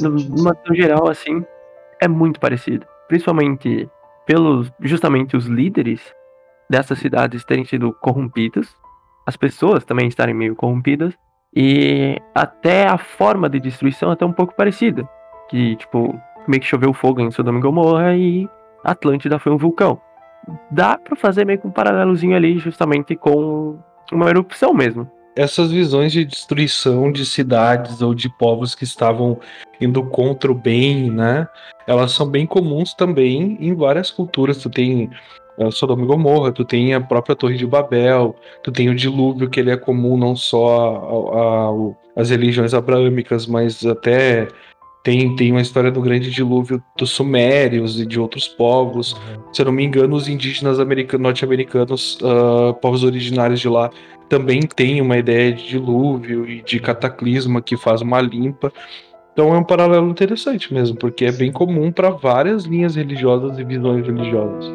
No, numa geral, assim, é muito parecido. Principalmente pelos. Justamente os líderes dessas cidades terem sido corrompidos. As pessoas também estarem meio corrompidas. E até a forma de destruição é até um pouco parecida. Que, tipo, meio que choveu fogo em Sodoma e Gomorra e Atlântida foi um vulcão. Dá para fazer meio que um paralelozinho ali, justamente com uma erupção mesmo essas visões de destruição de cidades ou de povos que estavam indo contra o bem, né? Elas são bem comuns também em várias culturas. Tu tem uh, Sodoma e Gomorra, tu tem a própria Torre de Babel, tu tem o dilúvio, que ele é comum não só às religiões abraâmicas, mas até tem, tem uma história do grande dilúvio dos sumérios e de outros povos. Uhum. Se eu não me engano, os indígenas norte-americanos, uh, povos originários de lá, também tem uma ideia de dilúvio e de cataclisma que faz uma limpa. Então é um paralelo interessante mesmo, porque é bem comum para várias linhas religiosas e visões religiosas.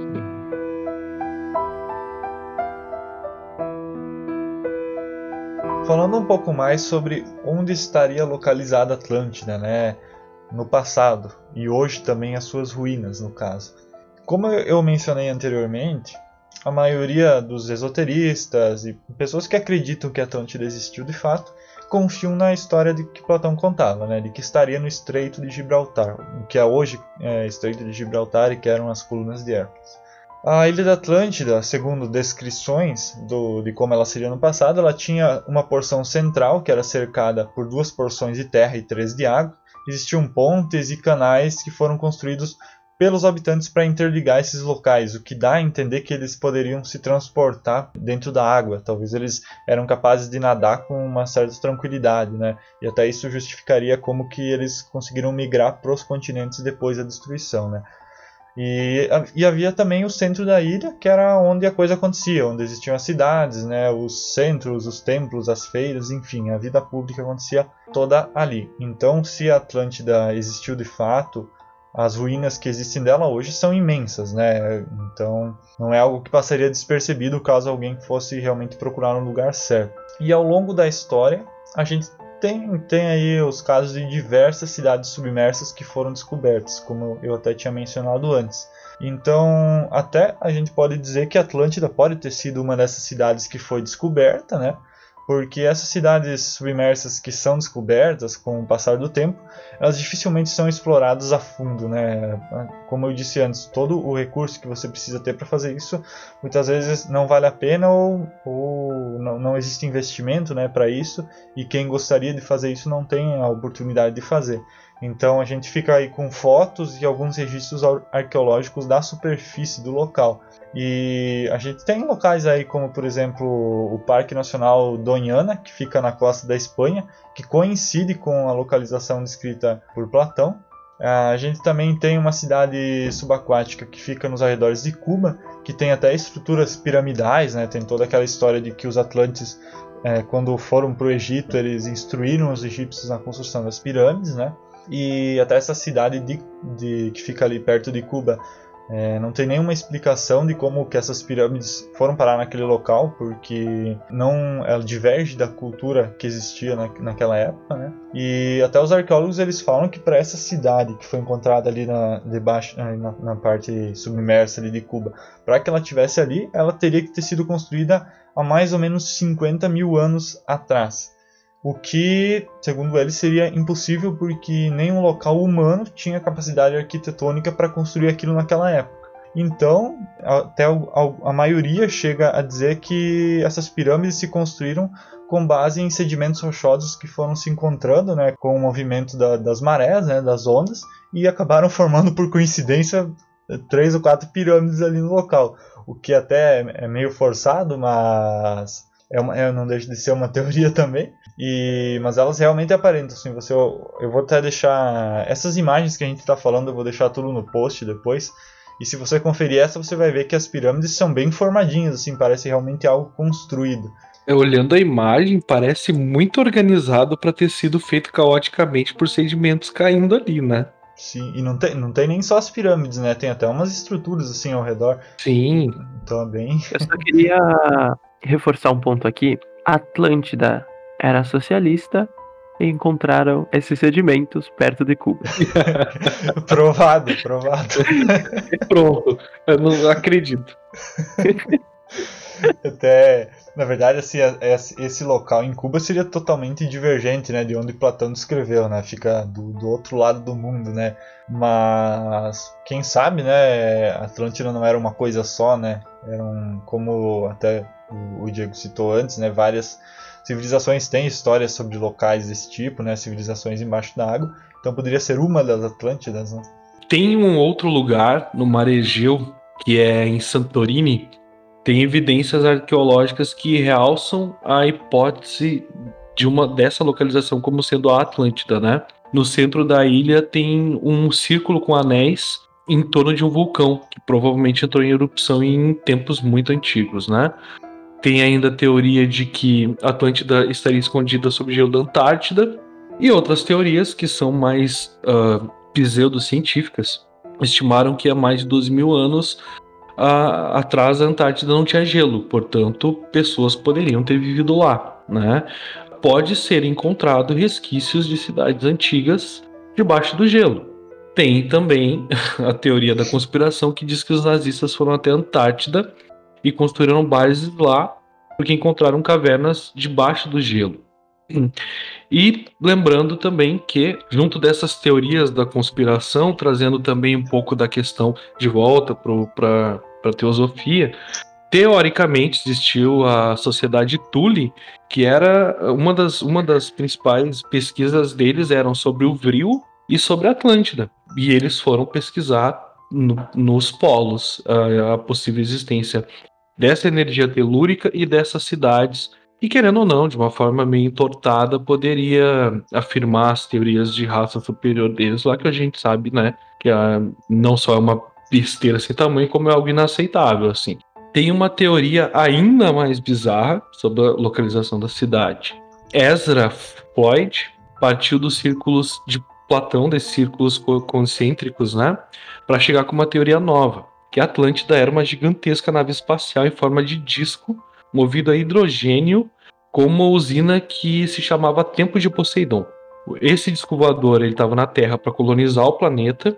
Falando um pouco mais sobre onde estaria localizada Atlântida, né? No passado e hoje também as suas ruínas, no caso. Como eu mencionei anteriormente, a maioria dos esoteristas e pessoas que acreditam que Atlântida existiu de fato confiam na história de que Platão contava, né, de que estaria no Estreito de Gibraltar, o que é hoje é, Estreito de Gibraltar e que eram as colunas de Hércules. A ilha da Atlântida, segundo descrições do, de como ela seria no passado, ela tinha uma porção central que era cercada por duas porções de terra e três de água. Existiam pontes e canais que foram construídos pelos habitantes para interligar esses locais, o que dá a entender que eles poderiam se transportar dentro da água. Talvez eles eram capazes de nadar com uma certa tranquilidade, né? E até isso justificaria como que eles conseguiram migrar para os continentes depois da destruição, né? E, e, havia também o centro da ilha, que era onde a coisa acontecia, onde existiam as cidades, né, os centros, os templos, as feiras, enfim, a vida pública acontecia toda ali. Então, se a Atlântida existiu de fato, as ruínas que existem dela hoje são imensas, né? Então não é algo que passaria despercebido caso alguém fosse realmente procurar um lugar certo. E ao longo da história, a gente tem, tem aí os casos de diversas cidades submersas que foram descobertas, como eu até tinha mencionado antes. Então, até a gente pode dizer que Atlântida pode ter sido uma dessas cidades que foi descoberta, né? Porque essas cidades submersas que são descobertas com o passar do tempo, elas dificilmente são exploradas a fundo, né? Como eu disse antes, todo o recurso que você precisa ter para fazer isso, muitas vezes não vale a pena ou, ou não, não existe investimento, né, para isso, e quem gostaria de fazer isso não tem a oportunidade de fazer. Então a gente fica aí com fotos e alguns registros arqueológicos da superfície do local. E a gente tem locais aí como, por exemplo, o Parque Nacional Doñana, que fica na costa da Espanha, que coincide com a localização descrita por Platão. A gente também tem uma cidade subaquática que fica nos arredores de Cuba, que tem até estruturas piramidais, né? tem toda aquela história de que os atlantes, é, quando foram para o Egito, eles instruíram os egípcios na construção das pirâmides. Né? E até essa cidade de, de, que fica ali perto de Cuba é, não tem nenhuma explicação de como que essas pirâmides foram parar naquele local, porque não ela diverge da cultura que existia na, naquela época, né? E até os arqueólogos eles falam que para essa cidade que foi encontrada ali na debaixo na, na parte submersa ali de Cuba, para que ela tivesse ali, ela teria que ter sido construída há mais ou menos 50 mil anos atrás. O que, segundo ele, seria impossível porque nenhum local humano tinha capacidade arquitetônica para construir aquilo naquela época. Então, até a maioria chega a dizer que essas pirâmides se construíram com base em sedimentos rochosos que foram se encontrando né, com o movimento da, das marés, né, das ondas, e acabaram formando, por coincidência, três ou quatro pirâmides ali no local. O que até é meio forçado, mas é uma, é, não deixa de ser uma teoria também. E, mas elas realmente aparentam, assim, você, eu, eu vou até deixar essas imagens que a gente está falando, eu vou deixar tudo no post depois. E se você conferir essa, você vai ver que as pirâmides são bem formadinhas, assim, parece realmente algo construído. É, olhando a imagem, parece muito organizado para ter sido feito caoticamente por sedimentos caindo ali, né? Sim, e não tem, não tem nem só as pirâmides, né? Tem até umas estruturas assim ao redor. Sim. Então é bem. Eu só queria reforçar um ponto aqui. Atlântida era socialista e encontraram esses sedimentos perto de Cuba. provado, provado. Pronto, eu não acredito. Até, na verdade, assim, esse local em Cuba seria totalmente divergente, né, de onde Platão descreveu, né, fica do, do outro lado do mundo, né, mas quem sabe, né, Atlântida não era uma coisa só, né, eram, como até o Diego citou antes, né, várias civilizações têm histórias sobre locais desse tipo, né? Civilizações embaixo da água. Então poderia ser uma das Atlântidas, né? Tem um outro lugar no mar Egeu, que é em Santorini, tem evidências arqueológicas que realçam a hipótese de uma dessa localização como sendo a Atlântida, né? No centro da ilha tem um círculo com anéis em torno de um vulcão que provavelmente entrou em erupção em tempos muito antigos, né? Tem ainda a teoria de que Atlântida estaria escondida sob o gelo da Antártida, e outras teorias que são mais uh, pseudocientíficas estimaram que há mais de 12 mil anos uh, atrás a Antártida não tinha gelo, portanto, pessoas poderiam ter vivido lá. Né? Pode ser encontrado resquícios de cidades antigas debaixo do gelo. Tem também a teoria da conspiração que diz que os nazistas foram até a Antártida e construíram bases lá porque encontraram cavernas debaixo do gelo. E lembrando também que, junto dessas teorias da conspiração, trazendo também um pouco da questão de volta para a teosofia, teoricamente existiu a Sociedade Tule, que era uma das, uma das principais pesquisas deles eram sobre o Vril e sobre a Atlântida. E eles foram pesquisar no, nos polos a, a possível existência dessa energia telúrica e dessas cidades. E querendo ou não, de uma forma meio entortada, poderia afirmar as teorias de raça superior deles, lá que a gente sabe, né, que a, não só é uma besteira sem tamanho, como é algo inaceitável, assim. Tem uma teoria ainda mais bizarra sobre a localização da cidade. Ezra Floyd partiu dos círculos de Platão, desses círculos concêntricos, né, para chegar com uma teoria nova que Atlântida era uma gigantesca nave espacial em forma de disco, movido a hidrogênio, com uma usina que se chamava Tempo de Poseidon. Esse disco voador estava na Terra para colonizar o planeta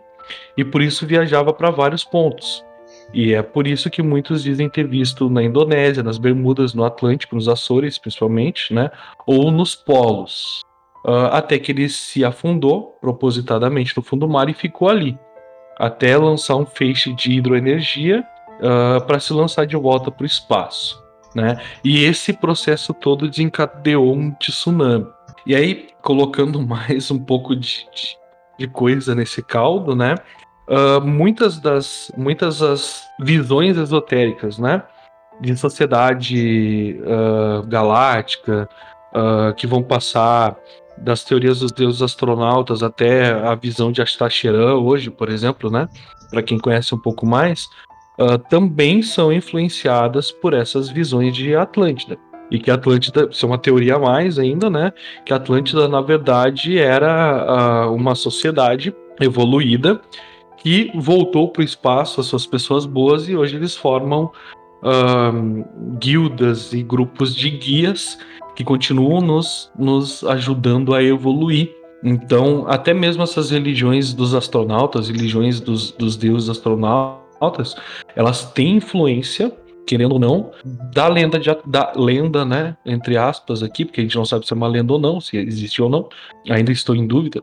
e por isso viajava para vários pontos. E é por isso que muitos dizem ter visto na Indonésia, nas Bermudas, no Atlântico, nos Açores principalmente, né? ou nos polos. Uh, até que ele se afundou propositadamente no fundo do mar e ficou ali até lançar um feixe de hidroenergia uh, para se lançar de volta para o espaço. Né? E esse processo todo desencadeou um tsunami. E aí, colocando mais um pouco de, de, de coisa nesse caldo, né? Uh, muitas das muitas das visões esotéricas, né? De sociedade uh, galáctica, uh, que vão passar das teorias dos deuses astronautas até a visão de Astacheran hoje, por exemplo, né? Para quem conhece um pouco mais, uh, também são influenciadas por essas visões de Atlântida. E que Atlântida, isso é uma teoria a mais ainda, né? Que Atlântida, na verdade, era uh, uma sociedade evoluída que voltou para o espaço, as suas pessoas boas, e hoje eles formam uh, guildas e grupos de guias que continuam nos, nos ajudando a evoluir. Então, até mesmo essas religiões dos astronautas, religiões dos, dos deuses astronautas, elas têm influência querendo ou não, da lenda, de, da lenda, né, entre aspas aqui, porque a gente não sabe se é uma lenda ou não, se existe ou não, ainda estou em dúvida,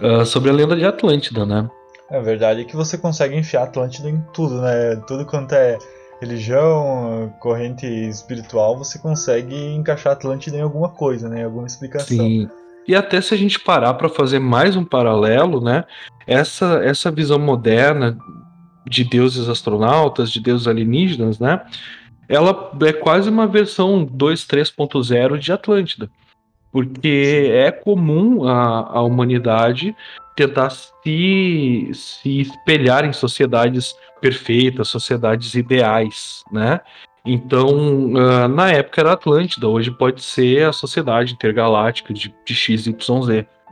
uh, sobre a lenda de Atlântida, né. É verdade que você consegue enfiar Atlântida em tudo, né, tudo quanto é religião, corrente espiritual, você consegue encaixar Atlântida em alguma coisa, né, em alguma explicação. Sim. E até se a gente parar para fazer mais um paralelo, né, essa, essa visão moderna de deuses astronautas, de deuses alienígenas, né? Ela é quase uma versão 2.3.0 de Atlântida. Porque é comum a, a humanidade tentar se, se espelhar em sociedades perfeitas, sociedades ideais, né? Então, uh, na época era Atlântida, hoje pode ser a sociedade intergaláctica de, de XYZ.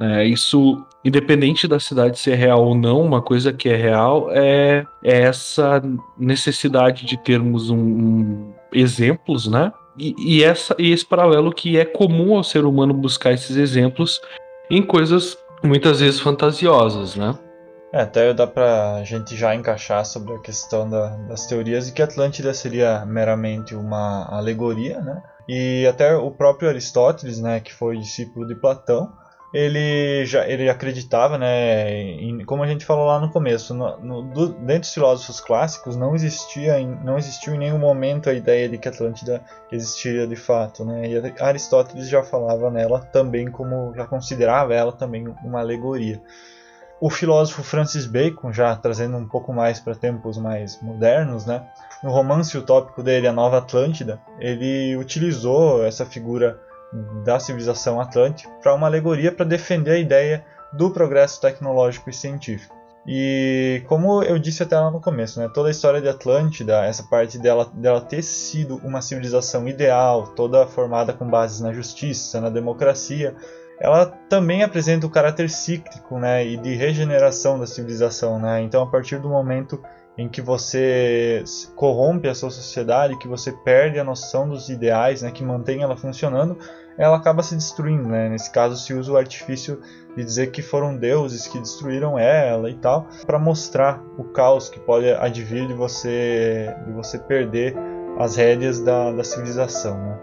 Né? Isso, independente da cidade ser real ou não, uma coisa que é real é, é essa necessidade de termos um, um exemplos, né? E, e, essa, e esse paralelo que é comum ao ser humano buscar esses exemplos em coisas muitas vezes fantasiosas, né? É, até dá pra gente já encaixar sobre a questão da, das teorias de que Atlântida seria meramente uma alegoria, né? E até o próprio Aristóteles, né, que foi discípulo de Platão, ele já ele acreditava, né, em, como a gente falou lá no começo, no, no, do, dentro dos filósofos clássicos não existia, em, não existiu em nenhum momento a ideia de que Atlântida existiria de fato, né? E Aristóteles já falava nela também como já considerava ela também uma alegoria. O filósofo Francis Bacon, já trazendo um pouco mais para tempos mais modernos, né? No romance utópico dele, A Nova Atlântida, ele utilizou essa figura da civilização atlântica para uma alegoria para defender a ideia do progresso tecnológico e científico. E como eu disse até lá no começo, né, toda a história de Atlântida, essa parte dela, dela ter sido uma civilização ideal, toda formada com bases na justiça, na democracia, ela também apresenta o caráter cíclico né, e de regeneração da civilização. Né? Então, a partir do momento em que você corrompe a sua sociedade, que você perde a noção dos ideais, né, que mantém ela funcionando, ela acaba se destruindo. Né? Nesse caso, se usa o artifício de dizer que foram deuses que destruíram ela e tal, para mostrar o caos que pode advir de você, de você perder as rédeas da, da civilização. Né?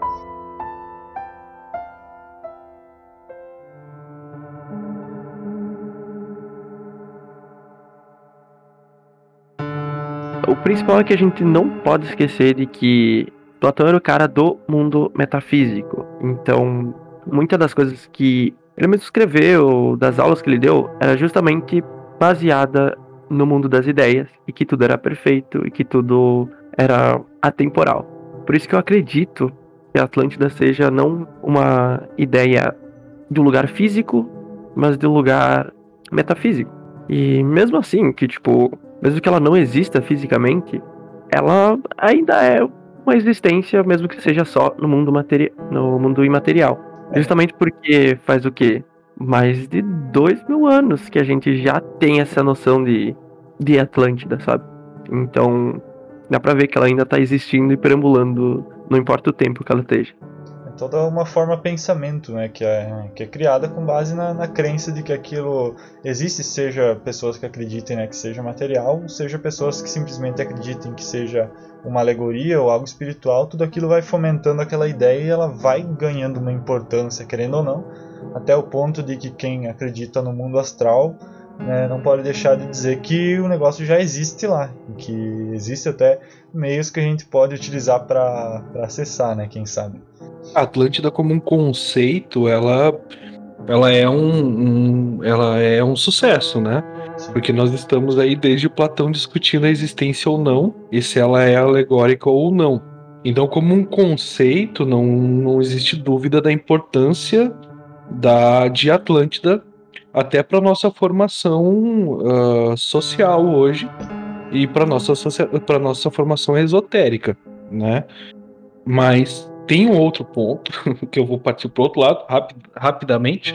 O principal é que a gente não pode esquecer de que Platão era o cara do mundo metafísico. Então, muitas das coisas que ele mesmo escreveu, das aulas que ele deu, era justamente baseada no mundo das ideias e que tudo era perfeito e que tudo era atemporal. Por isso que eu acredito que a Atlântida seja não uma ideia de um lugar físico, mas de um lugar metafísico. E mesmo assim, que tipo, mesmo que ela não exista fisicamente, ela ainda é uma existência, mesmo que seja só no mundo, materi no mundo imaterial. É. Justamente porque faz o quê? Mais de dois mil anos que a gente já tem essa noção de, de Atlântida, sabe? Então, dá pra ver que ela ainda tá existindo e perambulando, não importa o tempo que ela esteja toda uma forma pensamento né, que, é, que é criada com base na, na crença de que aquilo existe, seja pessoas que acreditem né, que seja material, seja pessoas que simplesmente acreditem que seja uma alegoria ou algo espiritual, tudo aquilo vai fomentando aquela ideia e ela vai ganhando uma importância, querendo ou não, até o ponto de que quem acredita no mundo astral né, não pode deixar de dizer que o negócio já existe lá, que existe até meios que a gente pode utilizar para acessar, né, quem sabe. A Atlântida como um conceito, ela ela é um, um ela é um sucesso, né? Porque nós estamos aí desde Platão discutindo a existência ou não, e se ela é alegórica ou não. Então, como um conceito, não, não existe dúvida da importância da de Atlântida até para nossa formação uh, social hoje e para nossa para nossa formação esotérica, né? Mas tem um outro ponto, que eu vou partir para outro lado rapid, rapidamente.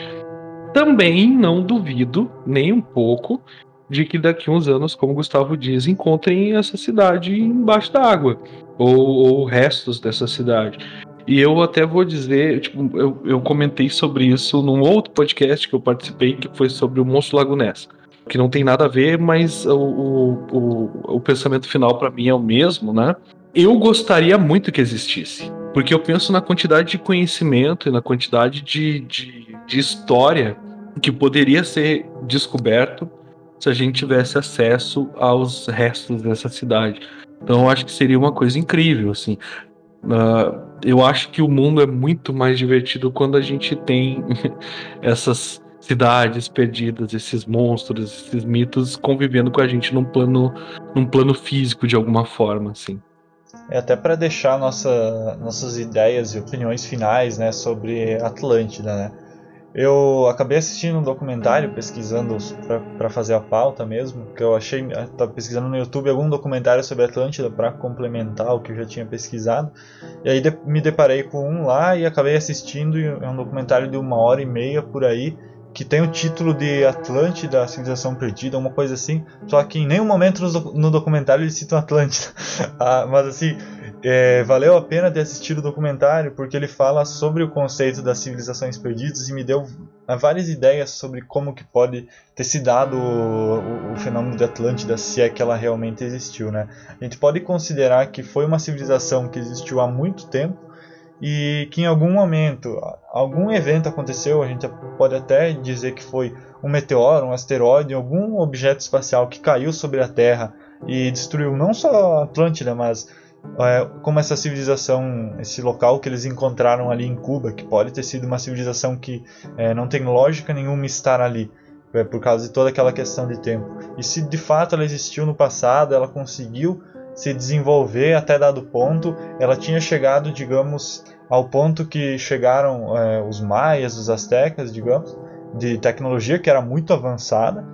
Também não duvido, nem um pouco, de que daqui uns anos, como Gustavo diz, encontrem essa cidade embaixo da água, ou, ou restos dessa cidade. E eu até vou dizer, tipo, eu, eu comentei sobre isso num outro podcast que eu participei, que foi sobre o Monstro Lago Ness. Que não tem nada a ver, mas o, o, o, o pensamento final para mim é o mesmo, né? Eu gostaria muito que existisse. Porque eu penso na quantidade de conhecimento e na quantidade de, de, de história que poderia ser descoberto se a gente tivesse acesso aos restos dessa cidade. Então eu acho que seria uma coisa incrível, assim. Uh, eu acho que o mundo é muito mais divertido quando a gente tem essas cidades perdidas, esses monstros, esses mitos convivendo com a gente num plano, num plano físico de alguma forma, assim. É até para deixar nossa, nossas ideias e opiniões finais, né, sobre Atlântida, né? Eu acabei assistindo um documentário pesquisando para fazer a pauta mesmo, que eu achei, estava pesquisando no YouTube algum documentário sobre Atlântida para complementar o que eu já tinha pesquisado. E aí de, me deparei com um lá e acabei assistindo, é um documentário de uma hora e meia por aí, que tem o título de Atlântida, a civilização perdida, uma coisa assim. Só que em nenhum momento no, no documentário eles citam Atlântida. ah, mas assim, é, valeu a pena ter assistido o documentário porque ele fala sobre o conceito das civilizações perdidas e me deu várias ideias sobre como que pode ter se dado o, o, o, fenômeno de Atlântida, se é que ela realmente existiu, né? A gente pode considerar que foi uma civilização que existiu há muito tempo e que em algum momento algum evento aconteceu, a gente pode até dizer que foi um meteoro, um asteroide, algum objeto espacial que caiu sobre a Terra e destruiu não só a Atlântida, mas é, como essa civilização, esse local que eles encontraram ali em Cuba, que pode ter sido uma civilização que é, não tem lógica nenhuma estar ali, é, por causa de toda aquela questão de tempo. E se de fato ela existiu no passado, ela conseguiu se desenvolver até dado ponto, ela tinha chegado, digamos, ao ponto que chegaram é, os maias, os astecas, digamos, de tecnologia que era muito avançada,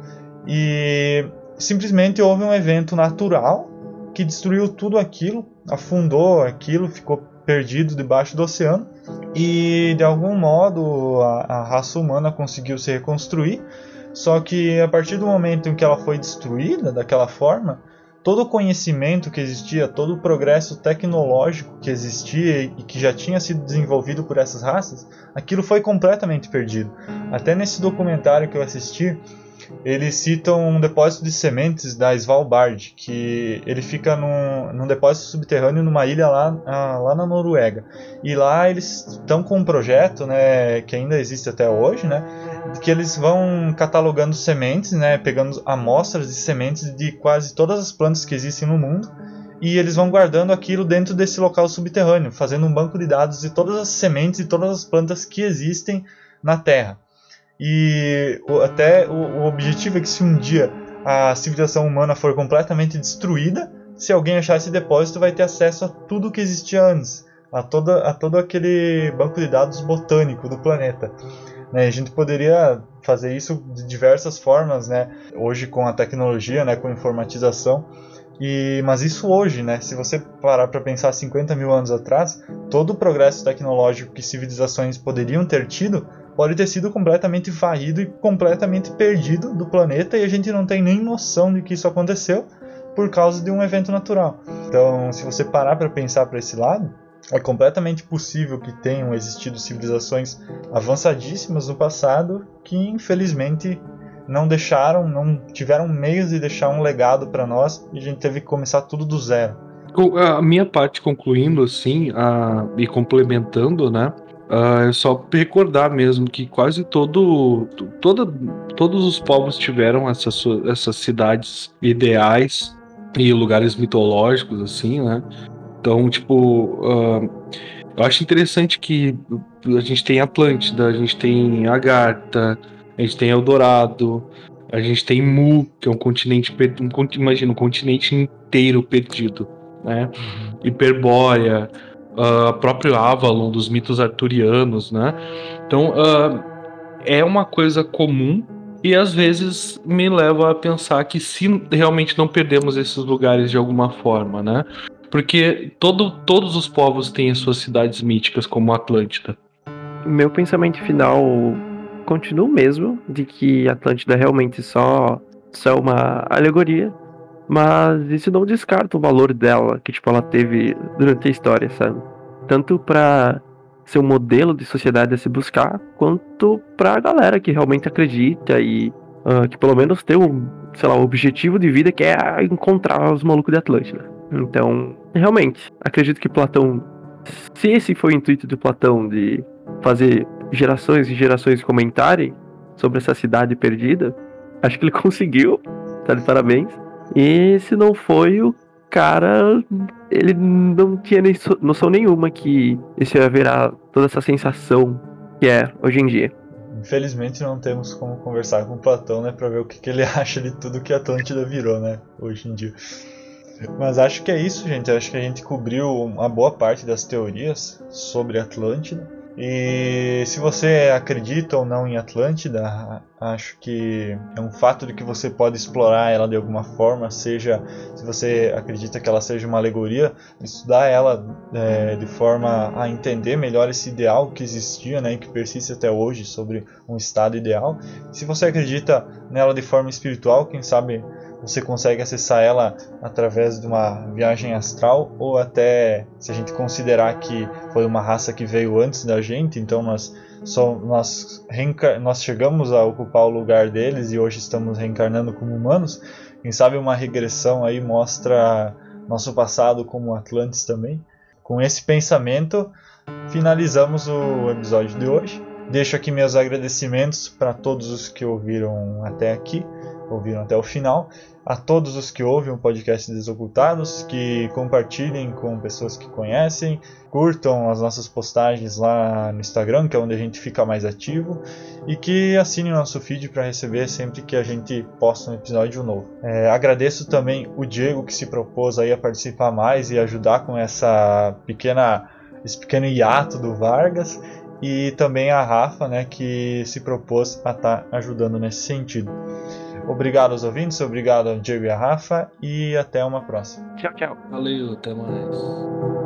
e simplesmente houve um evento natural que destruiu tudo aquilo, afundou aquilo, ficou perdido debaixo do oceano. E de algum modo a, a, raça humana conseguiu se reconstruir. Só que a partir do momento em que ela foi destruída daquela forma, todo o conhecimento que existia, todo o progresso tecnológico que existia e que já tinha sido desenvolvido por essas raças, aquilo foi completamente perdido. Até nesse documentário que eu assisti, eles citam um depósito de sementes da Svalbard, que ele fica num, num depósito subterrâneo numa ilha lá, ah, lá na Noruega. E lá eles estão com um projeto, né, que ainda existe até hoje, né, que eles vão catalogando sementes, né, pegando amostras de sementes de quase todas as plantas que existem no mundo. E eles vão guardando aquilo dentro desse local subterrâneo, fazendo um banco de dados de todas as sementes e todas as plantas que existem na Terra. E até o, objetivo é que se um dia a civilização humana for completamente destruída, se alguém achar esse depósito, vai ter acesso a tudo que existia antes, a, toda, a todo aquele banco de dados botânico do planeta. Né, a gente poderia fazer isso de diversas formas, né? Hoje com a tecnologia, né? Com a informatização. E, mas isso hoje, né? Se você parar para pensar 50 mil anos atrás, todo o progresso tecnológico que civilizações poderiam ter tido pode ter sido completamente varrido e completamente perdido do planeta e a gente não tem nem noção de que isso aconteceu por causa de um evento natural. Então, se você parar para pensar para esse lado, é completamente possível que tenham existido civilizações avançadíssimas no passado que infelizmente não deixaram, não tiveram meios de deixar um legado para nós e a gente teve que começar tudo do zero. A minha parte concluindo assim, a, e complementando, né? É só recordar mesmo que quase todo, toda, todos os povos tiveram essas, essas cidades ideais e lugares mitológicos, assim, né? Então, tipo, uh, eu acho interessante que a gente tem Atlântida, a gente tem Agartha, a gente tem Eldorado, a gente tem Mu, que é um continente, um, imagina, um continente inteiro perdido, né? Uhum. Hiperbórea, uh, próprio Avalon, dos mitos arturianos, né? Então, uh, é uma coisa comum e às vezes me leva a pensar que se realmente não perdemos esses lugares de alguma forma, né? Porque todo, todos os povos têm as suas cidades míticas, como Atlântida. Meu pensamento final continua o mesmo, de que Atlântida realmente só, só é uma alegoria, mas isso não descarta o valor dela, que tipo, ela teve durante a história, sabe? Tanto pra ser um modelo de sociedade a se buscar, quanto pra galera que realmente acredita e uh, que pelo menos tem um, sei lá, um objetivo de vida que é encontrar os malucos de Atlântida. Então, realmente, acredito que Platão, se esse foi o intuito de Platão de fazer gerações e gerações comentarem sobre essa cidade perdida, acho que ele conseguiu, tá de parabéns. E se não foi, o cara, ele não tinha noção nenhuma que isso ia virar toda essa sensação que é hoje em dia. Infelizmente não temos como conversar com Platão, né, para ver o que, que ele acha de tudo que a Atlântida virou, né, hoje em dia. Mas acho que é isso, gente. Acho que a gente cobriu uma boa parte das teorias sobre Atlântida. E se você acredita ou não em Atlântida, acho que é um fato de que você pode explorar ela de alguma forma, seja se você acredita que ela seja uma alegoria, estudar ela é, de forma a entender melhor esse ideal que existia né, e que persiste até hoje sobre um estado ideal. Se você acredita nela de forma espiritual, quem sabe você consegue acessar ela através de uma viagem astral ou até se a gente considerar que foi uma raça que veio antes da gente, então nós só nós, nós chegamos a ocupar o lugar deles e hoje estamos reencarnando como humanos. Quem sabe uma regressão aí mostra nosso passado como Atlantes também. Com esse pensamento, finalizamos o episódio de hoje. Deixo aqui meus agradecimentos para todos os que ouviram até aqui, ouviram até o final a todos os que ouvem o podcast Desocultados, que compartilhem com pessoas que conhecem, curtam as nossas postagens lá no Instagram, que é onde a gente fica mais ativo, e que assinem o nosso feed para receber sempre que a gente posta um episódio novo. É, agradeço também o Diego que se propôs aí a participar mais e ajudar com essa pequena, esse pequeno hiato do Vargas e também a Rafa, né, que se propôs a estar tá ajudando nesse sentido. Obrigado aos ouvintes, obrigado ao Diego e a Rafa e até uma próxima. Tchau, tchau. Valeu, até mais.